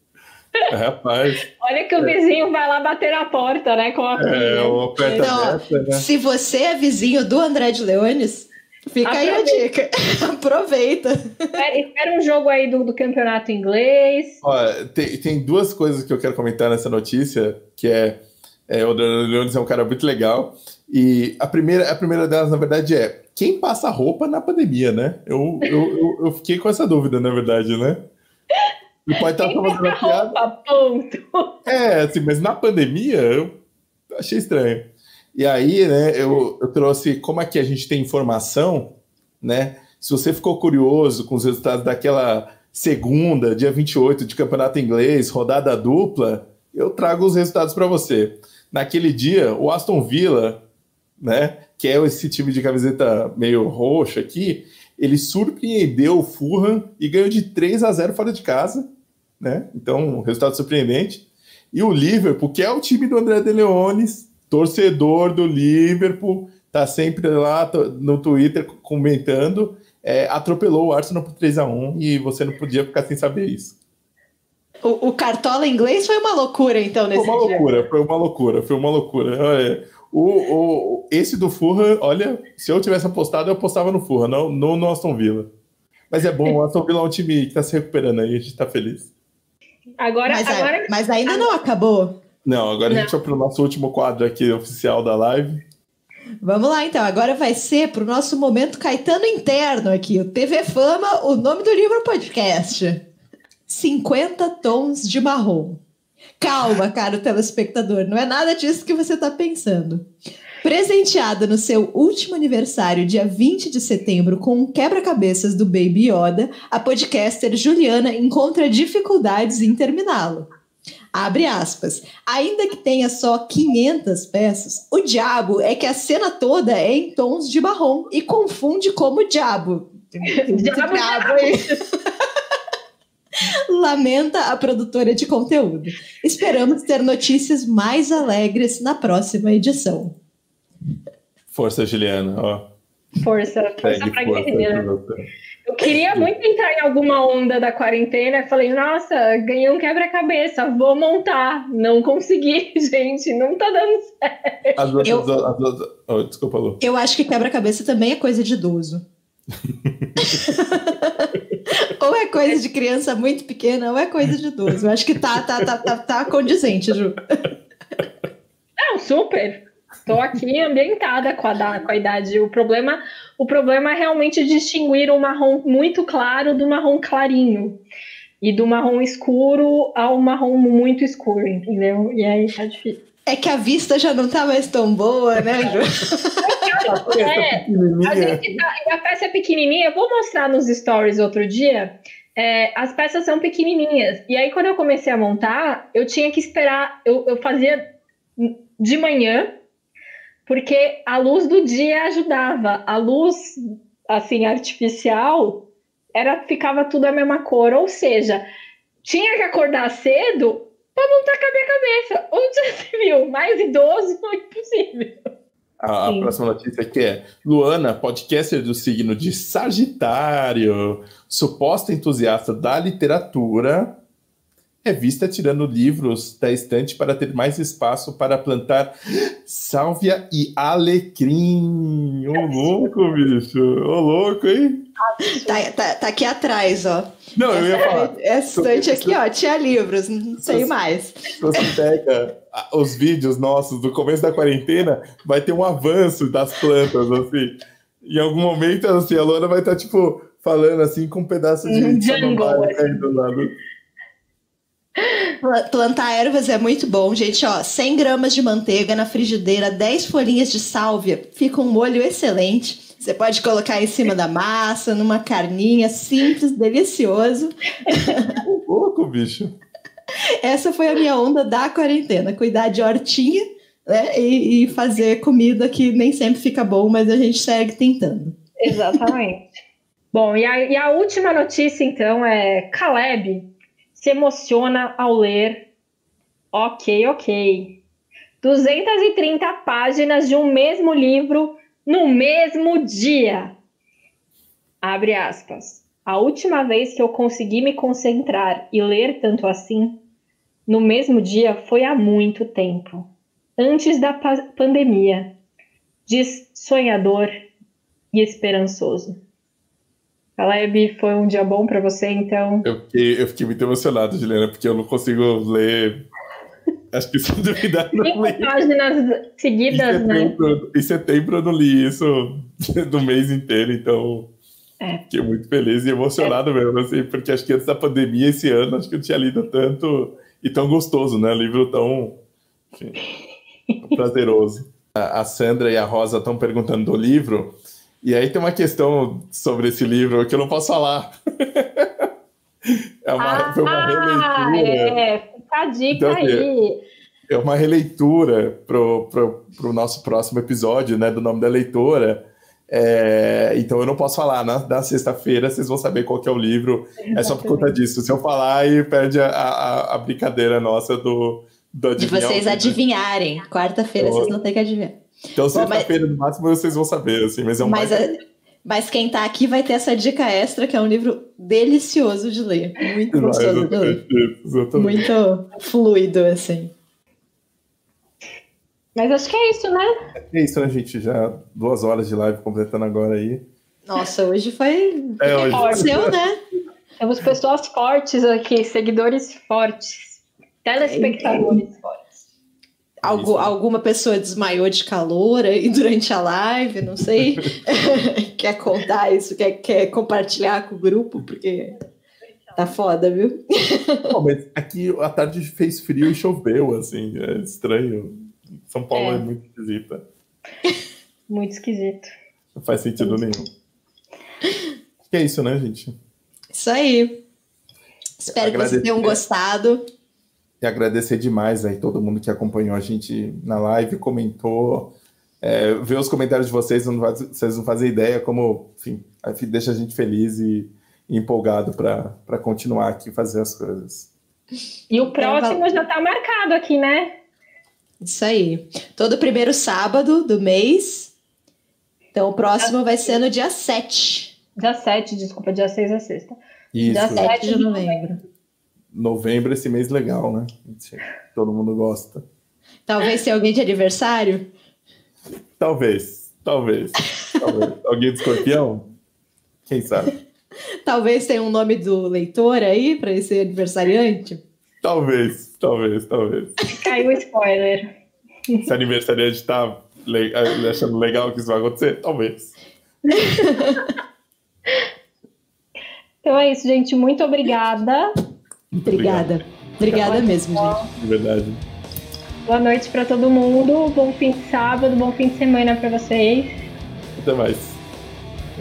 Rapaz. Olha que o vizinho vai lá bater na porta, né? Com a é, então, né? Se você é vizinho do André de Leones, Fica Aproveita. aí a dica. Aproveita. Espera um jogo aí do, do campeonato inglês. Olha, tem, tem duas coisas que eu quero comentar nessa notícia, que é, é o Leones é um cara muito legal. E a primeira, a primeira delas, na verdade, é quem passa roupa na pandemia, né? Eu, eu, eu, eu fiquei com essa dúvida, na verdade, né? E pode estar fazendo a piada. ponto. É, assim, mas na pandemia eu achei estranho. E aí, né, eu, eu trouxe como é que a gente tem informação, né? Se você ficou curioso com os resultados daquela segunda, dia 28 de campeonato inglês, rodada dupla, eu trago os resultados para você. Naquele dia, o Aston Villa, né, que é esse time de camiseta meio roxa aqui, ele surpreendeu o Fulham e ganhou de 3 a 0 fora de casa, né? Então, um resultado surpreendente. E o Liverpool, que é o time do André De Leones, torcedor do Liverpool, tá sempre lá no Twitter comentando, é, atropelou o Arsenal por 3 a 1 e você não podia ficar sem saber isso. O, o cartola inglês foi uma loucura, então, nesse Foi uma dia. loucura, foi uma loucura, foi uma loucura. Olha, o, o, esse do Fulham, olha, se eu tivesse apostado, eu apostava no Fulham, não, não no Aston Villa. Mas é bom, o Aston Villa é um time que está se recuperando aí, a gente está feliz. Agora, Mas, agora... mas ainda não acabou. Não, agora Não. a gente vai para o nosso último quadro aqui oficial da live. Vamos lá, então. Agora vai ser para o nosso momento Caetano interno aqui. O TV Fama, o nome do livro podcast. 50 tons de marrom. Calma, caro telespectador. Não é nada disso que você está pensando. Presenteada no seu último aniversário, dia 20 de setembro, com um quebra-cabeças do Baby Yoda, a podcaster Juliana encontra dificuldades em terminá-lo. Abre aspas. Ainda que tenha só 500 peças, o diabo é que a cena toda é em tons de marrom e confunde como diabo. Diabo, diabo aí. Lamenta a produtora de conteúdo. Esperamos ter notícias mais alegres na próxima edição. Força, Juliana, ó. Força, força pra força. guerreira. Eu queria muito entrar em alguma onda da quarentena. Falei, nossa, ganhei um quebra-cabeça, vou montar. Não consegui, gente, não tá dando certo. As duas, Eu- as duas- as duas- oh, desculpa, Lu. Eu acho que quebra-cabeça também é coisa de idoso. ou é coisa de criança muito pequena, ou é coisa de idoso. Eu acho que tá, tá, tá, tá, tá condizente, Ju. Não, super. Tô aqui ambientada com a, da- com a idade. O problema, o problema é realmente distinguir o marrom muito claro do marrom clarinho. E do marrom escuro ao marrom muito escuro, entendeu? E aí tá difícil. É que a vista já não tá mais tão boa, né, Ju? É, A, gente tá- a peça é pequenininha, eu vou mostrar nos stories outro dia. É, as peças são pequenininhas. E aí, quando eu comecei a montar, eu tinha que esperar. Eu, eu fazia de manhã, porque a luz do dia ajudava. A luz, assim, artificial, era ficava tudo a mesma cor. Ou seja, tinha que acordar cedo para com a minha cabeça. Onde já se viu? Mais idoso? Impossível. A, a próxima notícia aqui é Luana, podcaster do signo de Sagitário, suposta entusiasta da literatura, é vista tirando livros da estante para ter mais espaço para plantar sálvia e alecrim. Ô louco, bicho! Ô louco, hein? Tá, tá, tá aqui atrás, ó. Não, eu ia falar. Essa estante aqui, ó, tinha livros, não sei mais. Se você pega os vídeos nossos do começo da quarentena, vai ter um avanço das plantas, assim. Em algum momento, assim, a Luana vai estar, tipo, falando assim com um pedaço de Um jungle, samambaia assim. caindo do lado. Pla- Plantar ervas é muito bom, gente. Ó, 100 gramas de manteiga na frigideira, 10 folhinhas de sálvia, fica um molho excelente. Você pode colocar em cima da massa, numa carninha, simples, delicioso. Ô, louco, bicho. Essa foi a minha onda da quarentena. Cuidar de hortinha né, e, e fazer comida que nem sempre fica bom, mas a gente segue tentando. Exatamente. Bom, e a, e a última notícia, então, é Caleb se emociona ao ler. Ok, ok. 230 páginas de um mesmo livro no mesmo dia. Abre aspas. A última vez que eu consegui me concentrar e ler tanto assim, no mesmo dia, foi há muito tempo. Antes da pa- pandemia. Diz sonhador e esperançoso. Caleb, foi um dia bom para você, então. Eu fiquei, eu fiquei muito emocionado, Juliana, porque eu não consigo ler. Acho que se duvidar, não Cinco li. páginas Em seguidas, né? setembro, em setembro eu não li isso do mês inteiro, então. É. Fiquei muito feliz e emocionado é. mesmo, assim, porque acho que antes da pandemia, esse ano, acho que eu tinha lido tanto e tão gostoso, né? Livro tão enfim, prazeroso. A Sandra e a Rosa estão perguntando do livro, e aí tem uma questão sobre esse livro que eu não posso falar. é uma, ah, foi uma releitura. É, fica a dica então, assim, aí. É uma releitura pro, pro nosso próximo episódio, né? Do nome da leitora. É, então eu não posso falar. Na, na sexta-feira vocês vão saber qual que é o livro. Exatamente. É só por conta disso. Se eu falar, aí perde a, a, a brincadeira nossa do, do De vocês adivinharem. Quarta-feira então, vocês não têm que adivinhar. Então, sexta-feira, no máximo, vocês vão saber, assim, mas é um mas, a, mas quem tá aqui vai ter essa dica extra, que é um livro delicioso de ler. Muito gostoso de ler. Muito fluido, assim. Mas acho que é isso, né? É isso, né, gente? Já duas horas de live completando agora aí. Nossa, hoje foi. É, hoje. Aconteceu, né? Temos pessoas fortes aqui, seguidores fortes, telespectadores é, fortes. Algu alguma pessoa desmaiou de calor aí durante a live, não sei. quer contar isso, quer, quer compartilhar com o grupo, porque tá foda, viu? mas aqui a tarde fez frio e choveu, assim, é estranho. São Paulo é, é muito esquisita. Muito esquisito. Não faz sentido nenhum. Que é isso, né, gente? Isso aí. Espero Agradecer. que vocês tenham gostado. E agradecer demais aí todo mundo que acompanhou a gente na live, comentou. É, ver os comentários de vocês, não faz, vocês não fazem ideia como, enfim, deixa a gente feliz e, e empolgado para continuar aqui fazer as coisas. E o próximo já está marcado aqui, né? Isso aí. Todo primeiro sábado do mês. Então o próximo vai ser no dia 7. Dia 7, desculpa, dia 6 é sexta. Isso. Dia 7 de novembro. Novembro, esse mês legal, né? Todo mundo gosta. Talvez tenha alguém de aniversário? Talvez, talvez. talvez. alguém de escorpião? Quem sabe? Talvez tenha um nome do leitor aí para esse aniversariante? Talvez, talvez, talvez. Caiu o spoiler. Se a aniversariante está le achando legal que isso vai acontecer, talvez. então é isso, gente. Muito obrigada. Obrigada. Obrigada mesmo, gente. De verdade. Boa noite para todo mundo. Bom fim de sábado, bom fim de semana para vocês. Até mais.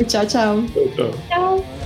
Tchau, tchau. Tchau, tchau. Tchau.